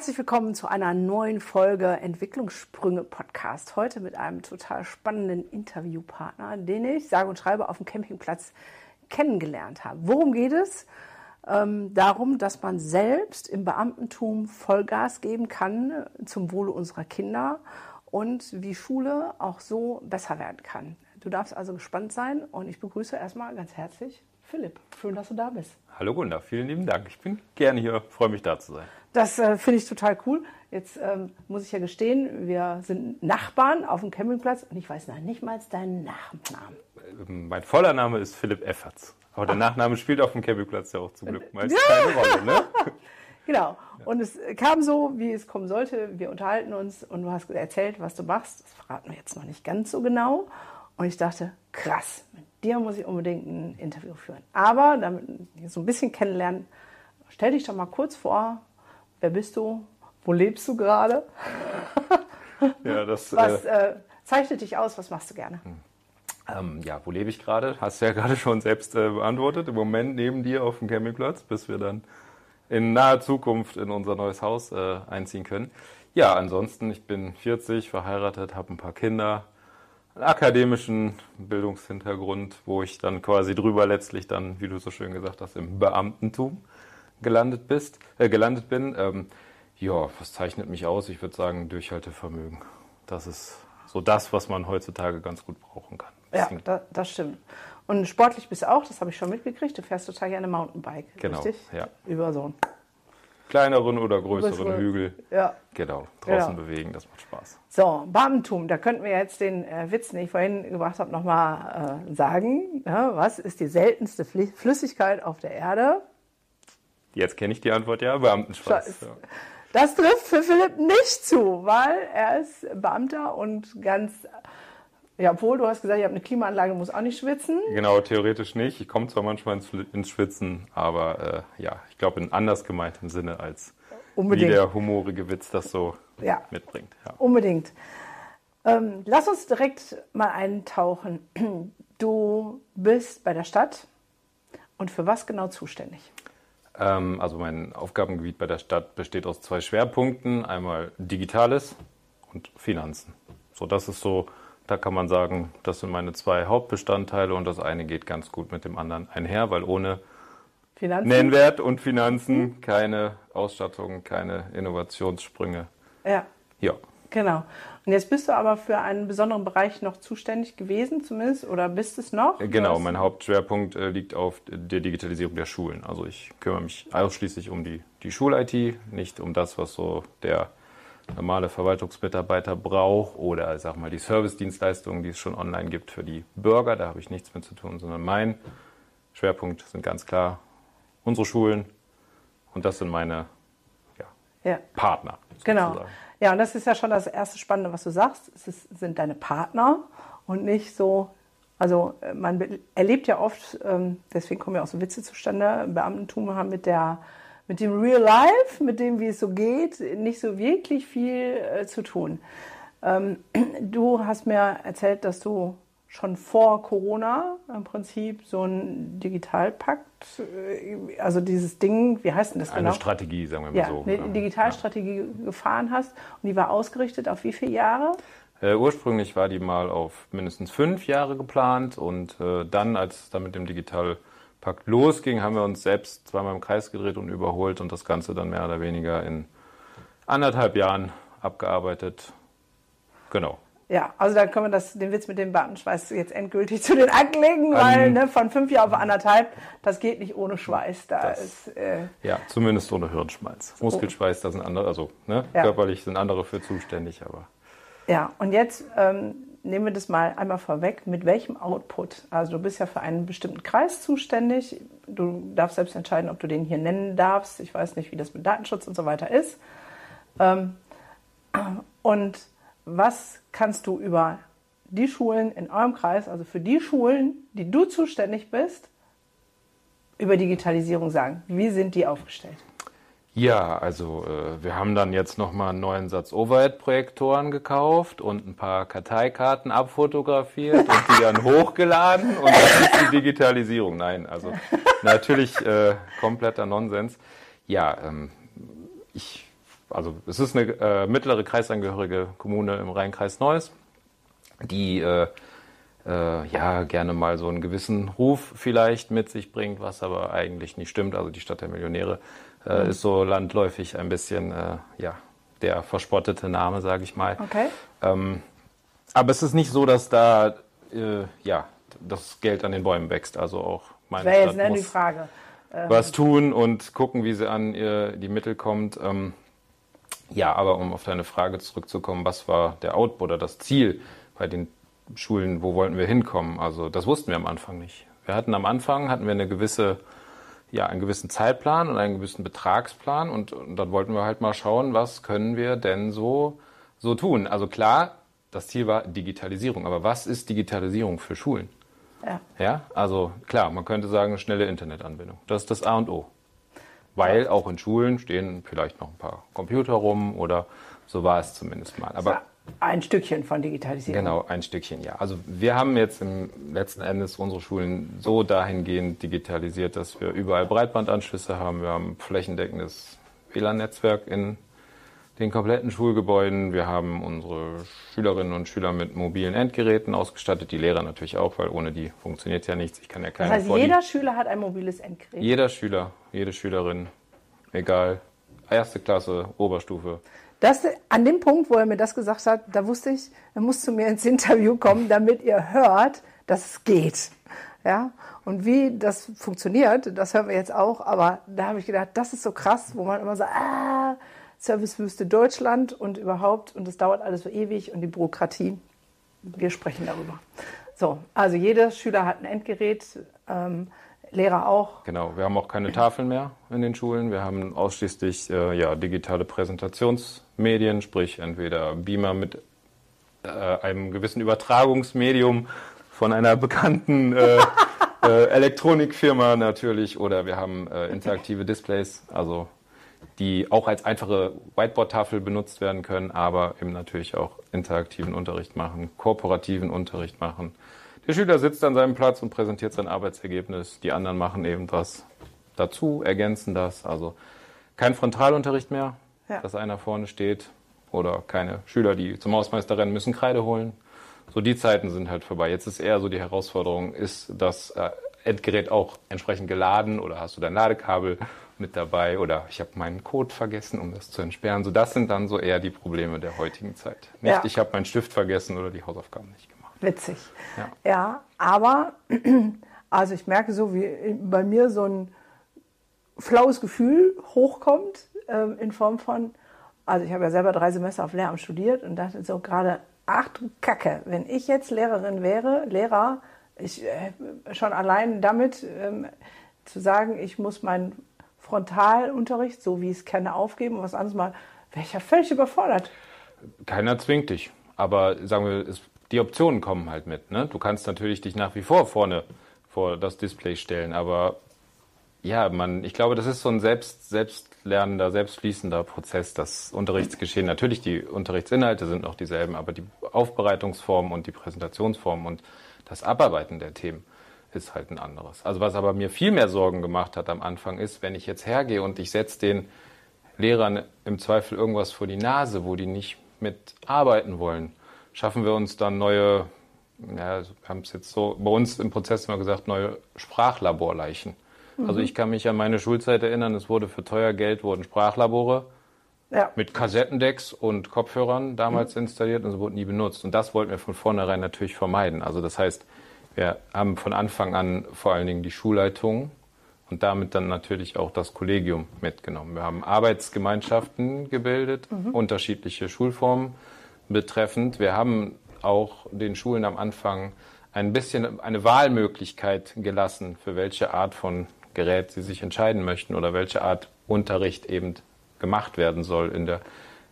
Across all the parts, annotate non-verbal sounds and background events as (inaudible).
Herzlich willkommen zu einer neuen Folge Entwicklungssprünge Podcast. Heute mit einem total spannenden Interviewpartner, den ich sage und schreibe auf dem Campingplatz kennengelernt habe. Worum geht es? Ähm, darum, dass man selbst im Beamtentum Vollgas geben kann zum Wohle unserer Kinder und wie Schule auch so besser werden kann. Du darfst also gespannt sein und ich begrüße erstmal ganz herzlich Philipp. Schön, dass du da bist. Hallo Gunda, vielen lieben Dank. Ich bin gerne hier, freue mich da zu sein. Das äh, finde ich total cool. Jetzt ähm, muss ich ja gestehen, wir sind Nachbarn auf dem Campingplatz und ich weiß noch nicht mal deinen Nachnamen. Ähm, mein voller Name ist Philipp Efferts. Aber der Ach. Nachname spielt auf dem Campingplatz ja auch zum Glück meist ja. keine (laughs) Rolle. Ne? genau. Und es kam so, wie es kommen sollte. Wir unterhalten uns und du hast erzählt, was du machst. Das verraten wir jetzt noch nicht ganz so genau. Und ich dachte, krass, mit dir muss ich unbedingt ein Interview führen. Aber damit so ein bisschen kennenlernen, stell dich doch mal kurz vor, Wer bist du? Wo lebst du gerade? (laughs) ja, das, was äh, äh, zeichnet dich aus? Was machst du gerne? Hm. Ähm, ja, wo lebe ich gerade? Hast du ja (laughs) gerade schon selbst äh, beantwortet. Im Moment neben dir auf dem Campingplatz, bis wir dann in naher Zukunft in unser neues Haus äh, einziehen können. Ja, ansonsten, ich bin 40, verheiratet, habe ein paar Kinder, einen akademischen Bildungshintergrund, wo ich dann quasi drüber letztlich dann, wie du so schön gesagt hast, im Beamtentum gelandet bist, äh, gelandet bin. Ähm, ja, was zeichnet mich aus? Ich würde sagen Durchhaltevermögen. Das ist so das, was man heutzutage ganz gut brauchen kann. Ja, da, das stimmt. Und sportlich bist du auch, das habe ich schon mitgekriegt. Du fährst total gerne Mountainbike, genau, richtig? Ja. Über so einen kleineren oder größeren Hügel. Ja. Genau, draußen genau. bewegen, das macht Spaß. So, Beamtentum, da könnten wir jetzt den äh, Witz, den ich vorhin gebracht habe, nochmal äh, sagen. Ja, was ist die seltenste Flüssigkeit auf der Erde? Jetzt kenne ich die Antwort ja, Beamtenschweiß. Ja. Das trifft für Philipp nicht zu, weil er ist Beamter und ganz, ja, obwohl du hast gesagt, ich habe eine Klimaanlage, muss auch nicht schwitzen. Genau, theoretisch nicht. Ich komme zwar manchmal ins, ins Schwitzen, aber äh, ja, ich glaube in anders gemeintem Sinne als Unbedingt. wie der humorige Witz das so ja. mitbringt. Ja. Unbedingt. Ähm, lass uns direkt mal eintauchen. Du bist bei der Stadt und für was genau zuständig? Ähm, also mein Aufgabengebiet bei der Stadt besteht aus zwei Schwerpunkten. Einmal Digitales und Finanzen. So, das ist so, da kann man sagen, das sind meine zwei Hauptbestandteile und das eine geht ganz gut mit dem anderen einher, weil ohne Finanzen? Nennwert und Finanzen mhm. keine Ausstattung, keine Innovationssprünge. Ja. Ja. Genau. Und jetzt bist du aber für einen besonderen Bereich noch zuständig gewesen, zumindest, oder bist es noch? Genau, mein Hauptschwerpunkt äh, liegt auf der Digitalisierung der Schulen. Also ich kümmere mich ausschließlich um die, die Schul-IT, nicht um das, was so der normale Verwaltungsmitarbeiter braucht oder sag mal die Servicedienstleistungen, die es schon online gibt für die Bürger. Da habe ich nichts mit zu tun, sondern mein Schwerpunkt sind ganz klar unsere Schulen und das sind meine ja, ja. Partner. Genau. Sozusagen. Genau. Ja, und das ist ja schon das erste Spannende, was du sagst. Es ist, sind deine Partner und nicht so, also äh, man erlebt ja oft, ähm, deswegen kommen ja auch so Witze zustande, Beamtentum haben mit der mit dem Real Life, mit dem, wie es so geht, nicht so wirklich viel äh, zu tun. Ähm, (clears throat) du hast mir erzählt, dass du schon vor Corona im Prinzip so ein Digitalpakt, äh, also dieses Ding, wie heißt denn das eine genau? Eine Strategie, sagen wir mal ja, so. Eine Digitalstrategie ja. gefahren hast und die war ausgerichtet auf wie viele Jahre? Äh, ursprünglich war die mal auf mindestens fünf Jahre geplant und äh, dann, als es dann mit dem Digitalpakt losging, haben wir uns selbst zweimal im Kreis gedreht und überholt und das Ganze dann mehr oder weniger in anderthalb Jahren abgearbeitet. Genau. Ja, also da können wir das, den Witz mit dem Buttonschweiß jetzt endgültig (laughs) zu den Akten legen, weil um, ne, von fünf Jahren auf anderthalb, das geht nicht ohne Schweiß. Da das, ist, äh, ja, zumindest ohne Hirnschmalz. So. Muskelschweiß, da sind andere, also ne, ja. körperlich sind andere für zuständig, aber. Ja, und jetzt ähm, nehmen wir das mal einmal vorweg. Mit welchem Output? Also du bist ja für einen bestimmten Kreis zuständig. Du darfst selbst entscheiden, ob du den hier nennen darfst. Ich weiß nicht, wie das mit Datenschutz und so weiter ist. Ähm, und was kannst du über die Schulen in eurem Kreis, also für die Schulen, die du zuständig bist, über Digitalisierung sagen? Wie sind die aufgestellt? Ja, also äh, wir haben dann jetzt nochmal einen neuen Satz Overhead-Projektoren gekauft und ein paar Karteikarten abfotografiert und die dann (laughs) hochgeladen und das ist die Digitalisierung. Nein, also (laughs) natürlich äh, kompletter Nonsens. Ja, ähm, ich, also es ist eine äh, mittlere kreisangehörige Kommune im Rheinkreis Neuss, die äh, äh, ja gerne mal so einen gewissen Ruf vielleicht mit sich bringt, was aber eigentlich nicht stimmt. Also die Stadt der Millionäre äh, mhm. ist so landläufig ein bisschen äh, ja, der verspottete Name, sage ich mal. Okay. Ähm, aber es ist nicht so, dass da äh, ja, das Geld an den Bäumen wächst. Also auch meine Wäre Stadt jetzt ne, muss die Frage. was tun und gucken, wie sie an ihr, die Mittel kommt. Ähm, ja, aber um auf deine Frage zurückzukommen, was war der Output oder das Ziel bei den Schulen, wo wollten wir hinkommen? Also das wussten wir am Anfang nicht. Wir hatten am Anfang hatten wir eine gewisse ja, einen gewissen Zeitplan und einen gewissen Betragsplan und, und dann wollten wir halt mal schauen, was können wir denn so, so tun. Also klar, das Ziel war Digitalisierung, aber was ist Digitalisierung für Schulen? Ja. Ja, also klar, man könnte sagen, schnelle Internetanbindung. Das ist das A und O. Weil auch in Schulen stehen vielleicht noch ein paar Computer rum oder so war es zumindest mal. Aber ein Stückchen von Digitalisierung. Genau, ein Stückchen, ja. Also wir haben jetzt im letzten Endes unsere Schulen so dahingehend digitalisiert, dass wir überall Breitbandanschlüsse haben. Wir haben flächendeckendes WLAN-Netzwerk in den kompletten Schulgebäuden. Wir haben unsere Schülerinnen und Schüler mit mobilen Endgeräten ausgestattet, die Lehrer natürlich auch, weil ohne die funktioniert ja nichts. Ich kann ja keine Das heißt, jeder Schüler hat ein mobiles Endgerät. jeder Schüler, jede Schülerin, egal, erste Klasse, Oberstufe. Das, an dem Punkt, wo er mir das gesagt hat, da wusste ich, er muss zu mir ins Interview kommen, damit ihr hört, dass es geht. Ja? Und wie das funktioniert, das hören wir jetzt auch. Aber da habe ich gedacht, das ist so krass, wo man immer sagt, ah, Servicewüste Deutschland und überhaupt, und das dauert alles so ewig und die Bürokratie. Wir sprechen darüber. So, also jeder Schüler hat ein Endgerät, ähm, Lehrer auch. Genau, wir haben auch keine Tafeln mehr in den Schulen. Wir haben ausschließlich äh, ja, digitale Präsentationsmedien, sprich entweder Beamer mit äh, einem gewissen Übertragungsmedium von einer bekannten äh, (laughs) äh, Elektronikfirma natürlich oder wir haben äh, interaktive Displays, also die auch als einfache Whiteboard-Tafel benutzt werden können, aber eben natürlich auch interaktiven Unterricht machen, kooperativen Unterricht machen. Der Schüler sitzt an seinem Platz und präsentiert sein Arbeitsergebnis. Die anderen machen eben das dazu, ergänzen das. Also kein Frontalunterricht mehr, Ja. dass einer vorne steht oder keine Schüler, die zum Hausmeister rennen müssen, Kreide holen. So die Zeiten sind halt vorbei. Jetzt ist eher so die Herausforderung, ist das äh, Endgerät auch entsprechend geladen oder hast du dein Ladekabel mit dabei oder ich habe meinen Code vergessen, um das zu entsperren. So das sind dann so eher die Probleme der heutigen Zeit. Nicht, Ja. ich habe meinen Stift vergessen oder die Hausaufgaben nicht gemacht. Witzig. Ja. ja, aber (clears throat) also ich merke so, wie bei mir so ein flaues Gefühl hochkommt ähm, in Form von, also ich habe ja selber drei Semester auf Lehramt studiert und dachte so gerade, ach du Kacke, wenn ich jetzt Lehrerin wäre, Lehrer, ich äh, schon allein damit ähm, zu sagen, ich muss meinen Frontalunterricht, so wie ich es kenne, aufgeben und was anderes mal, wäre ich ja völlig überfordert. Keiner zwingt dich. Aber sagen wir, es, die Optionen kommen halt mit. Ne? Du kannst natürlich dich nach wie vor vorne vor das Display stellen, aber ja, man, ich glaube, das ist so ein selbst, selbstlernender, selbstfließender Prozess, das Unterrichtsgeschehen. Natürlich, die Unterrichtsinhalte sind noch dieselben, aber die Aufbereitungsform und die Präsentationsform und das Abarbeiten der Themen ist halt ein anderes. Also was aber mir viel mehr Sorgen gemacht hat am Anfang ist, wenn ich jetzt hergehe und ich setze den Lehrern im Zweifel irgendwas vor die Nase, wo die nicht mit arbeiten wollen, schaffen wir uns dann neue, ja, wir haben es jetzt so bei uns im Prozess immer gesagt, neue Sprachlaborleichen. Also ich kann mich an meine Schulzeit erinnern, es wurde für teuer Geld wurden Sprachlabore Ja. mit Kassettendecks und Kopfhörern damals installiert und sie wurden nie benutzt. Und das wollten wir von vornherein natürlich vermeiden. Also das heißt, wir haben von Anfang an vor allen Dingen die Schulleitung und damit dann natürlich auch das Kollegium mitgenommen. Wir haben Arbeitsgemeinschaften gebildet, unterschiedliche Schulformen betreffend. Wir haben auch den Schulen am Anfang ein bisschen eine Wahlmöglichkeit gelassen, für welche Art von Gerät sie sich entscheiden möchten oder welche Art Unterricht eben gemacht werden soll in der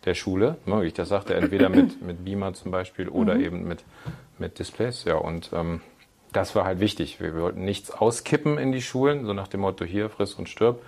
der Schule, ne, wie ich das sagte, entweder mit, (clears throat) mit Beamer zum Beispiel oder mhm. eben mit, mit Displays. Ja, und ähm, das war halt wichtig. Wir, wollten nichts auskippen in die Schulen, so nach dem Motto hier, friss und stirb,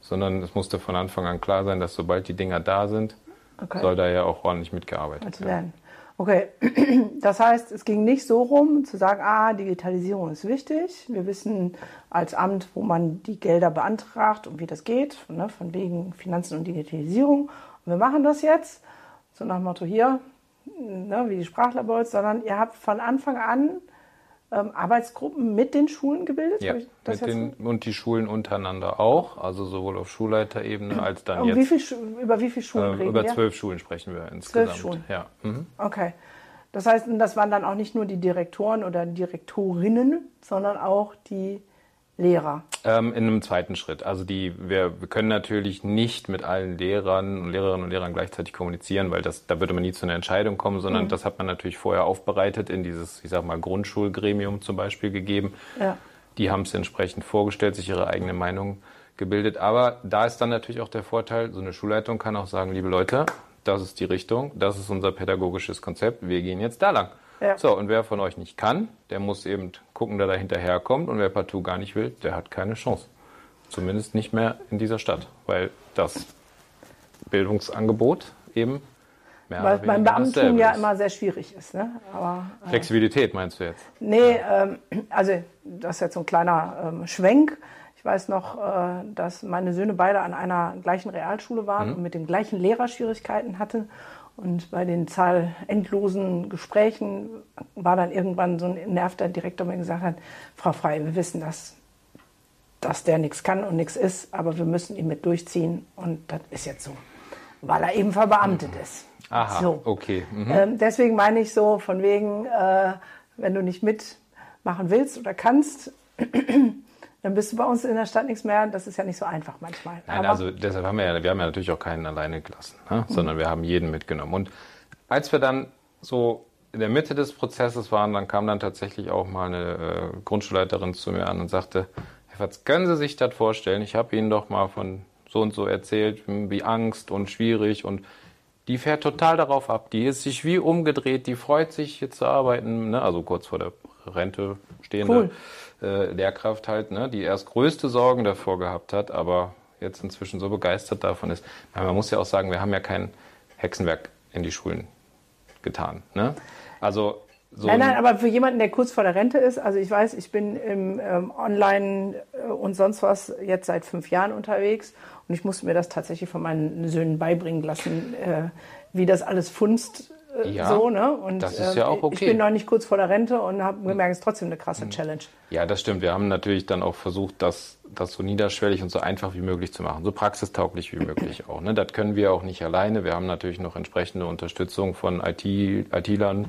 sondern es musste von Anfang an klar sein, dass sobald die Dinger da sind, okay. soll da ja auch ordentlich mitgearbeitet werden. Okay, (clears throat) das heißt, es ging nicht so rum zu sagen, ah, Digitalisierung ist wichtig. Wir wissen als Amt, wo man die Gelder beantragt und wie das geht, ne, von wegen Finanzen und Digitalisierung. Und wir machen das jetzt, so nach dem Motto hier, ne, wie die Sprachlabors, sondern ihr habt von Anfang an ähm, Arbeitsgruppen mit den Schulen gebildet? Ja, mit den, und die Schulen untereinander auch, also sowohl auf Schulleiterebene als dann um jetzt. Wie viel, über wie viele Schulen äh, reden Über zwölf Schulen sprechen wir insgesamt. Zwölf Schulen? Ja. Mhm. Okay. Das heißt, das waren dann auch nicht nur die Direktoren oder Direktorinnen, sondern auch die Lehrer? Ähm, in einem zweiten Schritt. Also die, wir, wir können natürlich nicht mit allen Lehrern und Lehrerinnen und Lehrern gleichzeitig kommunizieren, weil das, da würde man nie zu einer Entscheidung kommen, sondern mhm. das hat man natürlich vorher aufbereitet, in dieses, ich sag mal, Grundschulgremium zum Beispiel gegeben. Ja. Die haben es entsprechend vorgestellt, sich ihre eigene Meinung gebildet. Aber da ist dann natürlich auch der Vorteil, so eine Schulleitung kann auch sagen, liebe Leute, das ist die Richtung, das ist unser pädagogisches Konzept, wir gehen jetzt da lang. Ja. So, und wer von euch nicht kann, der muss eben gucken, dass er hinterherkommt. Und wer partout gar nicht will, der hat keine Chance. Zumindest nicht mehr in dieser Stadt, weil das Bildungsangebot eben mehr Weil beim Beamtentum ja immer sehr schwierig ist. Ne? Aber, äh, Flexibilität meinst du jetzt? Nee, ähm, also das ist jetzt so ein kleiner ähm, Schwenk. Ich weiß noch, äh, dass meine Söhne beide an einer gleichen Realschule waren mhm. und mit dem gleichen Lehrer Schwierigkeiten hatten. Und bei den zahlendlosen Gesprächen war dann irgendwann so ein nervter Direktor, der gesagt hat, Frau Frei, wir wissen, dass, dass der nichts kann und nichts ist, aber wir müssen ihn mit durchziehen und das ist jetzt so, weil er eben verbeamtet ist. Aha, so. okay. Mhm. Ähm, deswegen meine ich so, von wegen, äh, wenn du nicht mitmachen willst oder kannst, (clears throat) dann bist du bei uns in der Stadt nichts mehr. Das ist ja nicht so einfach manchmal. Nein, Aber also deshalb haben wir ja, wir haben ja natürlich auch keinen alleine gelassen, ne? mhm. sondern wir haben jeden mitgenommen. Und als wir dann so in der Mitte des Prozesses waren, dann kam dann tatsächlich auch mal eine äh, Grundschulleiterin zu mir an und sagte, Herr Fatz, können Sie sich das vorstellen? Ich habe Ihnen doch mal von so und so erzählt, wie Angst und schwierig und die fährt total darauf ab. Die ist sich wie umgedreht, die freut sich hier zu arbeiten, ne? also kurz vor der Rente stehende. Cool äh, Lehrkraft halt, ne, die erst größte Sorgen davor gehabt hat, aber jetzt inzwischen so begeistert davon ist. Man muss ja auch sagen, wir haben ja kein Hexenwerk in die Schulen getan. Ne? Also so nein, nein, aber für jemanden, der kurz vor der Rente ist, also ich weiß, ich bin im ähm, Online äh, und sonst was jetzt seit fünf Jahren unterwegs und ich musste mir das tatsächlich von meinen Söhnen beibringen lassen, äh, wie das alles funzt ja, so, ne? Und das ist ja auch okay. ich bin noch nicht kurz vor der Rente und habe gemerkt, es ist trotzdem eine krasse hm. Challenge. Ja, das stimmt. Wir haben natürlich dann auch versucht, das, das so niederschwellig und so einfach wie möglich zu machen, so praxistauglich wie möglich auch. Ne? Das können wir auch nicht alleine. Wir haben natürlich noch entsprechende Unterstützung von IT, IT-Lern,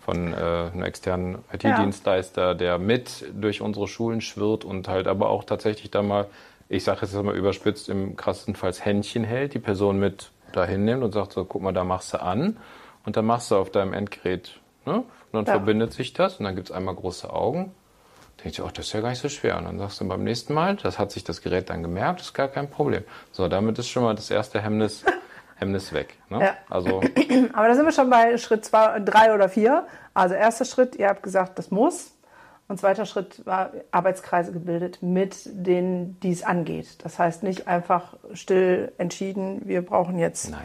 von äh, einem externen IT-Dienstleister, ja. der mit durch unsere Schulen schwirrt und halt aber auch tatsächlich da mal, ich sage jetzt mal überspitzt, im krassesten Fall Händchen hält, die Person mit dahin nimmt und sagt so, guck mal, da machst du an und dann machst du auf deinem Endgerät, ne? Und dann ja. verbindet sich das und dann gibt es einmal große Augen. Denkst du, ach, das ist ja gar nicht so schwer. Und dann sagst du beim nächsten Mal, das hat sich das Gerät dann gemerkt, das ist gar kein Problem. So, damit ist schon mal das erste Hemmnis, (laughs) Hemmnis weg. Ne? Ja. Also, (clears throat) Aber da sind wir schon bei Schritt zwei, drei oder vier. Also erster Schritt, ihr habt gesagt, das muss. Und zweiter Schritt war Arbeitskreise gebildet mit denen, die es angeht. Das heißt nicht einfach still entschieden, wir brauchen jetzt Nein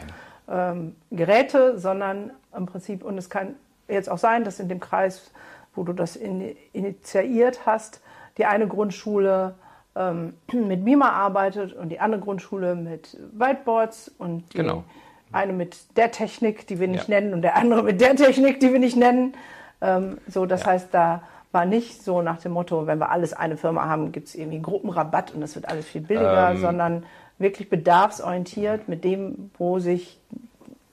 ähm, Geräte, sondern im Prinzip, und es kann jetzt auch sein, dass in dem Kreis, wo du das in, initiiert hast, die eine Grundschule ähm, (clears throat) mit Beamer arbeitet und die andere Grundschule mit Whiteboards und die genau. eine mit der Technik, die wir nicht ja. nennen, und der andere mit der Technik, die wir nicht nennen. Ähm, so, das ja. heißt, da war nicht so nach dem Motto, wenn wir alles eine Firma haben, gibt es irgendwie Gruppenrabatt und es wird alles viel billiger, ähm, sondern wirklich bedarfsorientiert mit dem, wo sich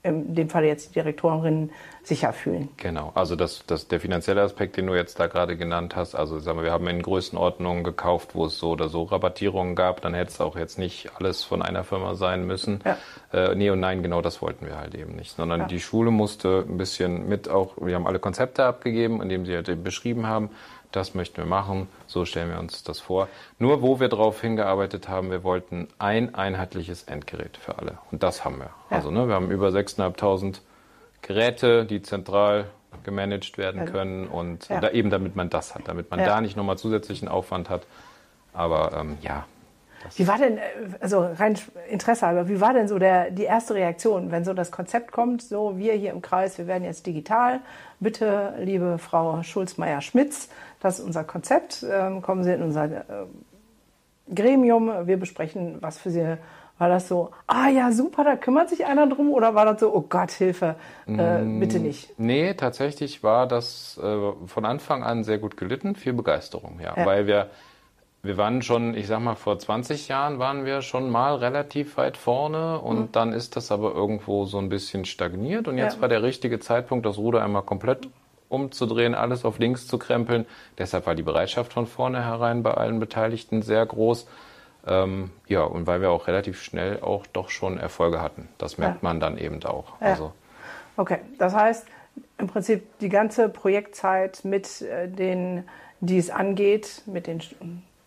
in dem Fall jetzt die Direktorinnen sicher fühlen. Genau, also das, das, der finanzielle Aspekt, den du jetzt da gerade genannt hast, also sagen wir, wir haben in Größenordnungen gekauft, wo es so oder so Rabattierungen gab, dann hätte es auch jetzt nicht alles von einer Firma sein müssen. Ja. Äh, nee und nein, genau das wollten wir halt eben nicht, sondern ja. die Schule musste ein bisschen mit auch, wir haben alle Konzepte abgegeben, indem sie halt beschrieben haben, das möchten wir machen, so stellen wir uns das vor. Nur wo wir darauf hingearbeitet haben, wir wollten ein einheitliches Endgerät für alle. Und das haben wir. Ja. Also ne, wir haben über 6.500 Geräte, die zentral gemanagt werden können und ja. da eben damit man das hat, damit man ja. da nicht nochmal zusätzlichen Aufwand hat. Aber ähm, ja. Wie war denn, äh, also rein Interesse halber, wie war denn so der, die erste Reaktion, wenn so das Konzept kommt, so wir hier im Kreis, wir werden jetzt digital, bitte, liebe Frau Schulz-Meyer-Schmitz, das ist unser Konzept, ähm, kommen Sie in unser äh, Gremium, wir besprechen, was für Sie war das so, ah ja, super, da kümmert sich einer drum? Oder war das so, oh Gott, Hilfe, äh, mm, bitte nicht? Nee, tatsächlich war das äh, von Anfang an sehr gut gelitten, viel Begeisterung, ja. ja. Weil wir, wir waren schon, ich sag mal, vor 20 Jahren waren wir schon mal relativ weit vorne und mhm. dann ist das aber irgendwo so ein bisschen stagniert und jetzt ja. war der richtige Zeitpunkt, das Ruder einmal komplett umzudrehen, alles auf links zu krempeln. Deshalb war die Bereitschaft von vornherein bei allen Beteiligten sehr groß. Ähm, ja, und weil wir auch relativ schnell auch doch schon Erfolge hatten. Das merkt ja. man dann eben auch. Ja. Also. Okay, das heißt im Prinzip die ganze Projektzeit mit äh, denen, die es angeht, mit den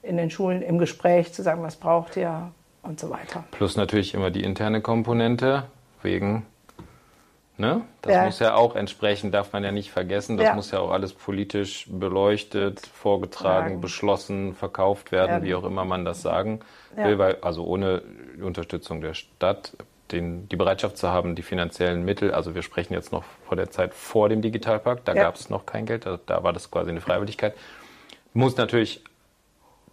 in den Schulen im Gespräch zu sagen, was braucht ihr und so weiter. Plus natürlich immer die interne Komponente wegen Ne? Das ja. muss ja auch entsprechend, darf man ja nicht vergessen, das ja. muss ja auch alles politisch beleuchtet, vorgetragen, Fragen. beschlossen, verkauft werden, ja. wie auch immer man das sagen will, weil also ohne die Unterstützung der Stadt den, die Bereitschaft zu haben, die finanziellen Mittel, also wir sprechen jetzt noch vor der Zeit vor dem Digitalpakt, da gab es noch kein Geld, da, da, war das quasi eine Freiwilligkeit, muss natürlich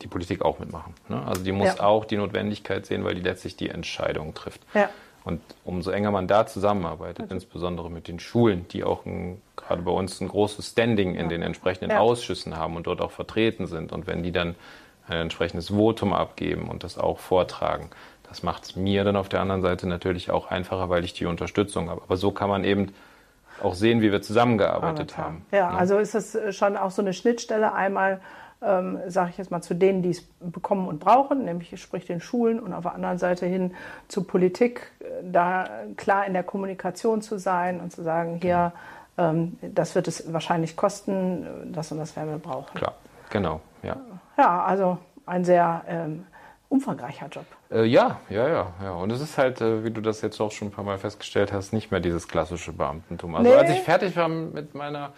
die Politik auch mitmachen. Ne? Also die muss auch die Notwendigkeit sehen, weil die letztlich die Entscheidung trifft. Ja. Und umso enger man da zusammenarbeitet, okay. insbesondere mit den Schulen, die auch ein, gerade bei uns ein großes Standing in ja. den entsprechenden ja. Ausschüssen haben und dort auch vertreten sind. Und wenn die dann ein entsprechendes Votum abgeben und das auch vortragen, das macht es mir dann auf der anderen Seite natürlich auch einfacher, weil ich die Unterstützung habe. Aber so kann man eben auch sehen, wie wir zusammengearbeitet haben. Ja, ja, also ist das schon auch so eine Schnittstelle einmal ähm, sage ich jetzt mal, zu denen, die es bekommen und brauchen, nämlich sprich den Schulen und auf der anderen Seite hin zur Politik, äh, da klar in der Kommunikation zu sein und zu sagen, hier, ähm, das wird es wahrscheinlich kosten, das und das werden wir brauchen. Klar, genau, ja. Ja, also ein sehr ähm, umfangreicher Job. Äh, ja, ja, ja, ja. Und es ist halt, äh, wie du das jetzt auch schon ein paar Mal festgestellt hast, nicht mehr dieses klassische Beamtentum. Also nee. als ich fertig war mit meiner,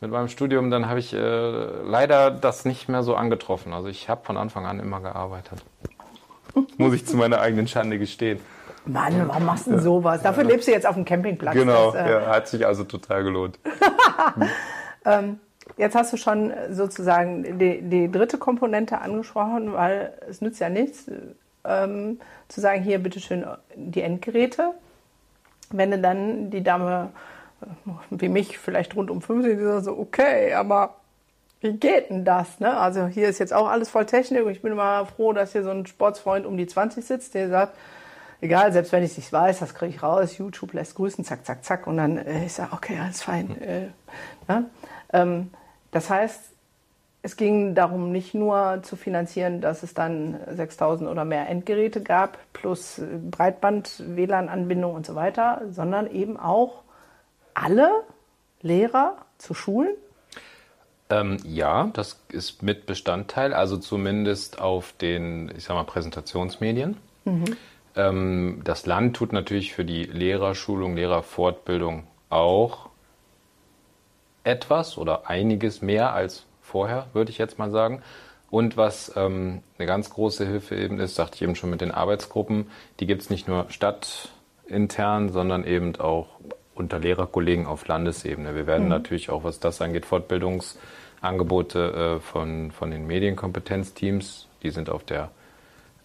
mit meinem Studium, dann habe ich äh, leider das nicht mehr so angetroffen. Also ich habe von Anfang an immer gearbeitet. (laughs) Muss ich zu meiner eigenen Schande gestehen. Mann, warum machst du denn sowas? Dafür lebst du jetzt auf dem Campingplatz. Genau, das, äh ja, hat sich also total gelohnt. (laughs) ähm, Jetzt hast du schon sozusagen die, die dritte Komponente angesprochen, weil es nützt ja nichts, ähm, zu sagen, hier bitteschön die Endgeräte. Wenn dann die Dame äh, wie mich vielleicht rund um 50 ist, so okay, aber wie geht denn das? Ne? Also hier ist jetzt auch alles voll Technik ich bin immer froh, dass hier so ein Sportsfreund um die 20 sitzt, der sagt, egal, selbst wenn ich es nicht weiß, das kriege ich raus, YouTube lässt grüßen, zack, zack, zack und dann äh, ich sage, okay, alles fein. Äh, ne? ähm, das heißt, es ging darum, nicht nur zu finanzieren, dass es dann 6000 oder mehr Endgeräte gab, plus Breitband, WLAN-Anbindung und so weiter, sondern eben auch alle Lehrer zu schulen? Ähm, ja, das ist mit Bestandteil, also zumindest auf den, ich sag mal, Präsentationsmedien. Mhm. Ähm, das Land tut natürlich für die Lehrerschulung, Lehrerfortbildung auch etwas oder einiges mehr als vorher, würde ich jetzt mal sagen. Und was ähm, eine ganz große Hilfe eben ist, sagte ich eben schon mit den Arbeitsgruppen, die gibt es nicht nur stadtintern, sondern eben auch unter Lehrerkollegen auf Landesebene. Wir werden mhm. natürlich auch, was das angeht, Fortbildungsangebote äh, von, von den Medienkompetenzteams, die sind auf der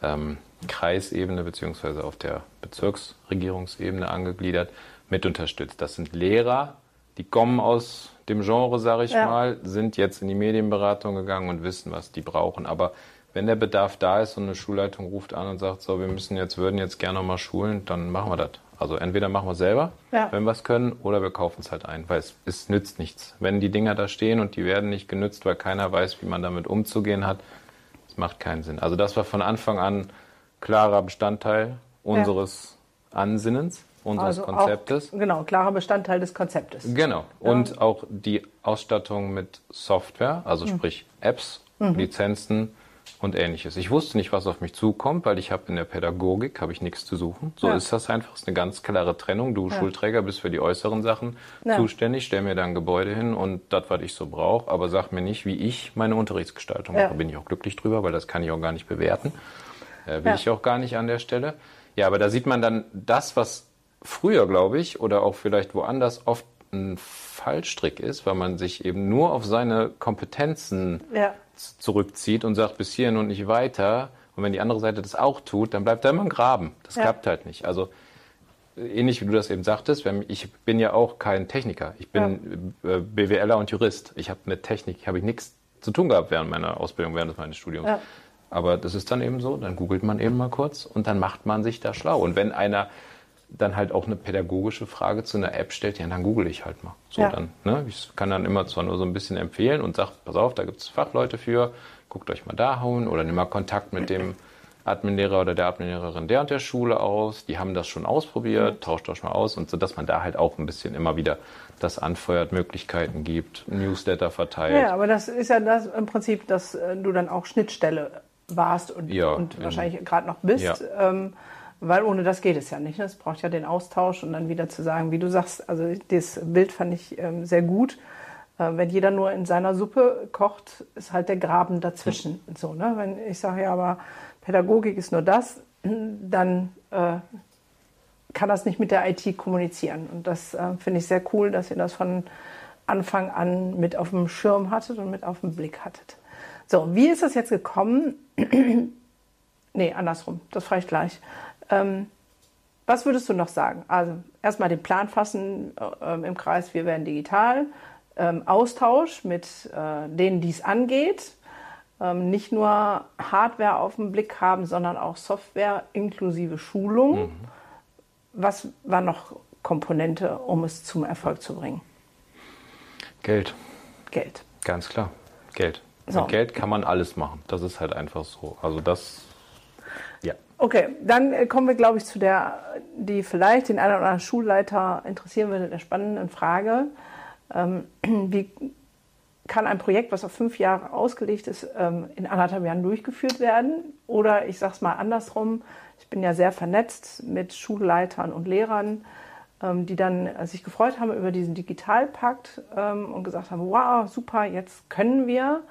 ähm, Kreisebene beziehungsweise auf der Bezirksregierungsebene angegliedert, mit unterstützt. Das sind Lehrer, die kommen aus dem Genre, sage ich ja. mal, sind jetzt in die Medienberatung gegangen und wissen, was die brauchen. Aber wenn der Bedarf da ist und eine Schulleitung ruft an und sagt, so, wir müssen jetzt, würden jetzt gerne noch mal schulen, dann machen wir das. Also entweder machen wir es selber, ja. wenn wir es können, oder wir kaufen es halt ein, weil es, es nützt nichts. Wenn die Dinger da stehen und die werden nicht genützt, weil keiner weiß, wie man damit umzugehen hat, das macht keinen Sinn. Also das war von Anfang an klarer Bestandteil unseres ja. Ansinnens. Unseres Also Konzeptes. Auch, genau, klarer Bestandteil des Konzeptes. Genau. Und auch die Ausstattung mit Software, also sprich Apps, Lizenzen und ähnliches. Ich wusste nicht, was auf mich zukommt, weil ich habe in der Pädagogik habe ich nichts zu suchen. So Ja. ist das einfach. ist eine ganz klare Trennung. Du Schulträger bist für die äußeren Sachen Ja. zuständig, stell mir da ein Gebäude hin und das, was ich so brauche, aber sag mir nicht, wie ich meine Unterrichtsgestaltung Ja. mache. Bin ich auch glücklich drüber, weil das kann ich auch gar nicht bewerten. Äh, will Ja. ich auch gar nicht an der Stelle. Ja, aber da sieht man dann das, was früher, glaube ich, oder auch vielleicht woanders oft ein Fallstrick ist, weil man sich eben nur auf seine Kompetenzen Ja. zurückzieht und sagt, bis hierhin und nicht weiter. Und wenn die andere Seite das auch tut, dann bleibt da immer ein Graben. Das Ja. klappt halt nicht. Also äh, ähnlich wie du das eben sagtest, ich bin ja auch kein Techniker. Ich bin äh, BWLer und Jurist. Ich habe mit Technik habe ich nichts zu tun gehabt während meiner Ausbildung, während meines Studiums. Ja. Aber das ist dann eben so, dann googelt man eben mal kurz und dann macht man sich da schlau. Und wenn einer dann halt auch eine pädagogische Frage zu einer App stellt, ja, dann google ich halt mal. So Ja. dann, ne? Ich kann dann immer zwar nur so ein bisschen empfehlen und sage, pass auf, da gibt es Fachleute für, guckt euch mal da hauen oder nehmt mal Kontakt mit dem Adminlehrer oder der Adminlehrerin der und der Schule aus. Die haben das schon ausprobiert, tauscht euch mal aus und so, dass man da halt auch ein bisschen immer wieder das anfeuert, Möglichkeiten gibt, Newsletter verteilt. Ja, aber das ist ja das im Prinzip, dass äh, du dann auch Schnittstelle warst und, Ja, und in- wahrscheinlich gerade noch bist. Ja. Ähm, weil ohne das geht es ja nicht. ne? Es braucht ja den Austausch und dann wieder zu sagen, wie du sagst, also das Bild fand ich ähm, sehr gut. Äh, wenn jeder nur in seiner Suppe kocht, ist halt der Graben dazwischen. So, ne? Wenn ich sage ja, aber Pädagogik ist nur das, (clears throat) dann äh, kann das nicht mit der IT kommunizieren. Und das äh, finde ich sehr cool, dass ihr das von Anfang an mit auf dem Schirm hattet und mit auf dem Blick hattet. So, wie ist das jetzt gekommen? (clears throat) nee, andersrum, das frage ich gleich. Ähm, was würdest du noch sagen? Also erstmal den Plan fassen äh, im Kreis, wir werden digital. Ähm, Austausch mit äh, denen, die es angeht. Ähm, nicht nur Hardware auf dem Blick haben, sondern auch Software inklusive Schulung. Was war noch Komponente, um es zum Erfolg zu bringen? Geld. Geld. Ganz klar. Geld. So. Mit Geld kann man alles machen. Das ist halt einfach so. Also das. Okay, dann äh, kommen wir, glaube ich, zu der, die vielleicht den einen oder anderen Schulleiter interessieren würde, der spannenden Frage. Ähm, (clears throat) wie kann ein Projekt, was auf fünf Jahre ausgelegt ist, ähm, in anderthalb Jahren durchgeführt werden? Oder ich sage es mal andersrum, ich bin ja sehr vernetzt mit Schulleitern und Lehrern, ähm, die dann äh, sich gefreut haben über diesen Digitalpakt ähm, und gesagt haben, wow, super, jetzt können wir.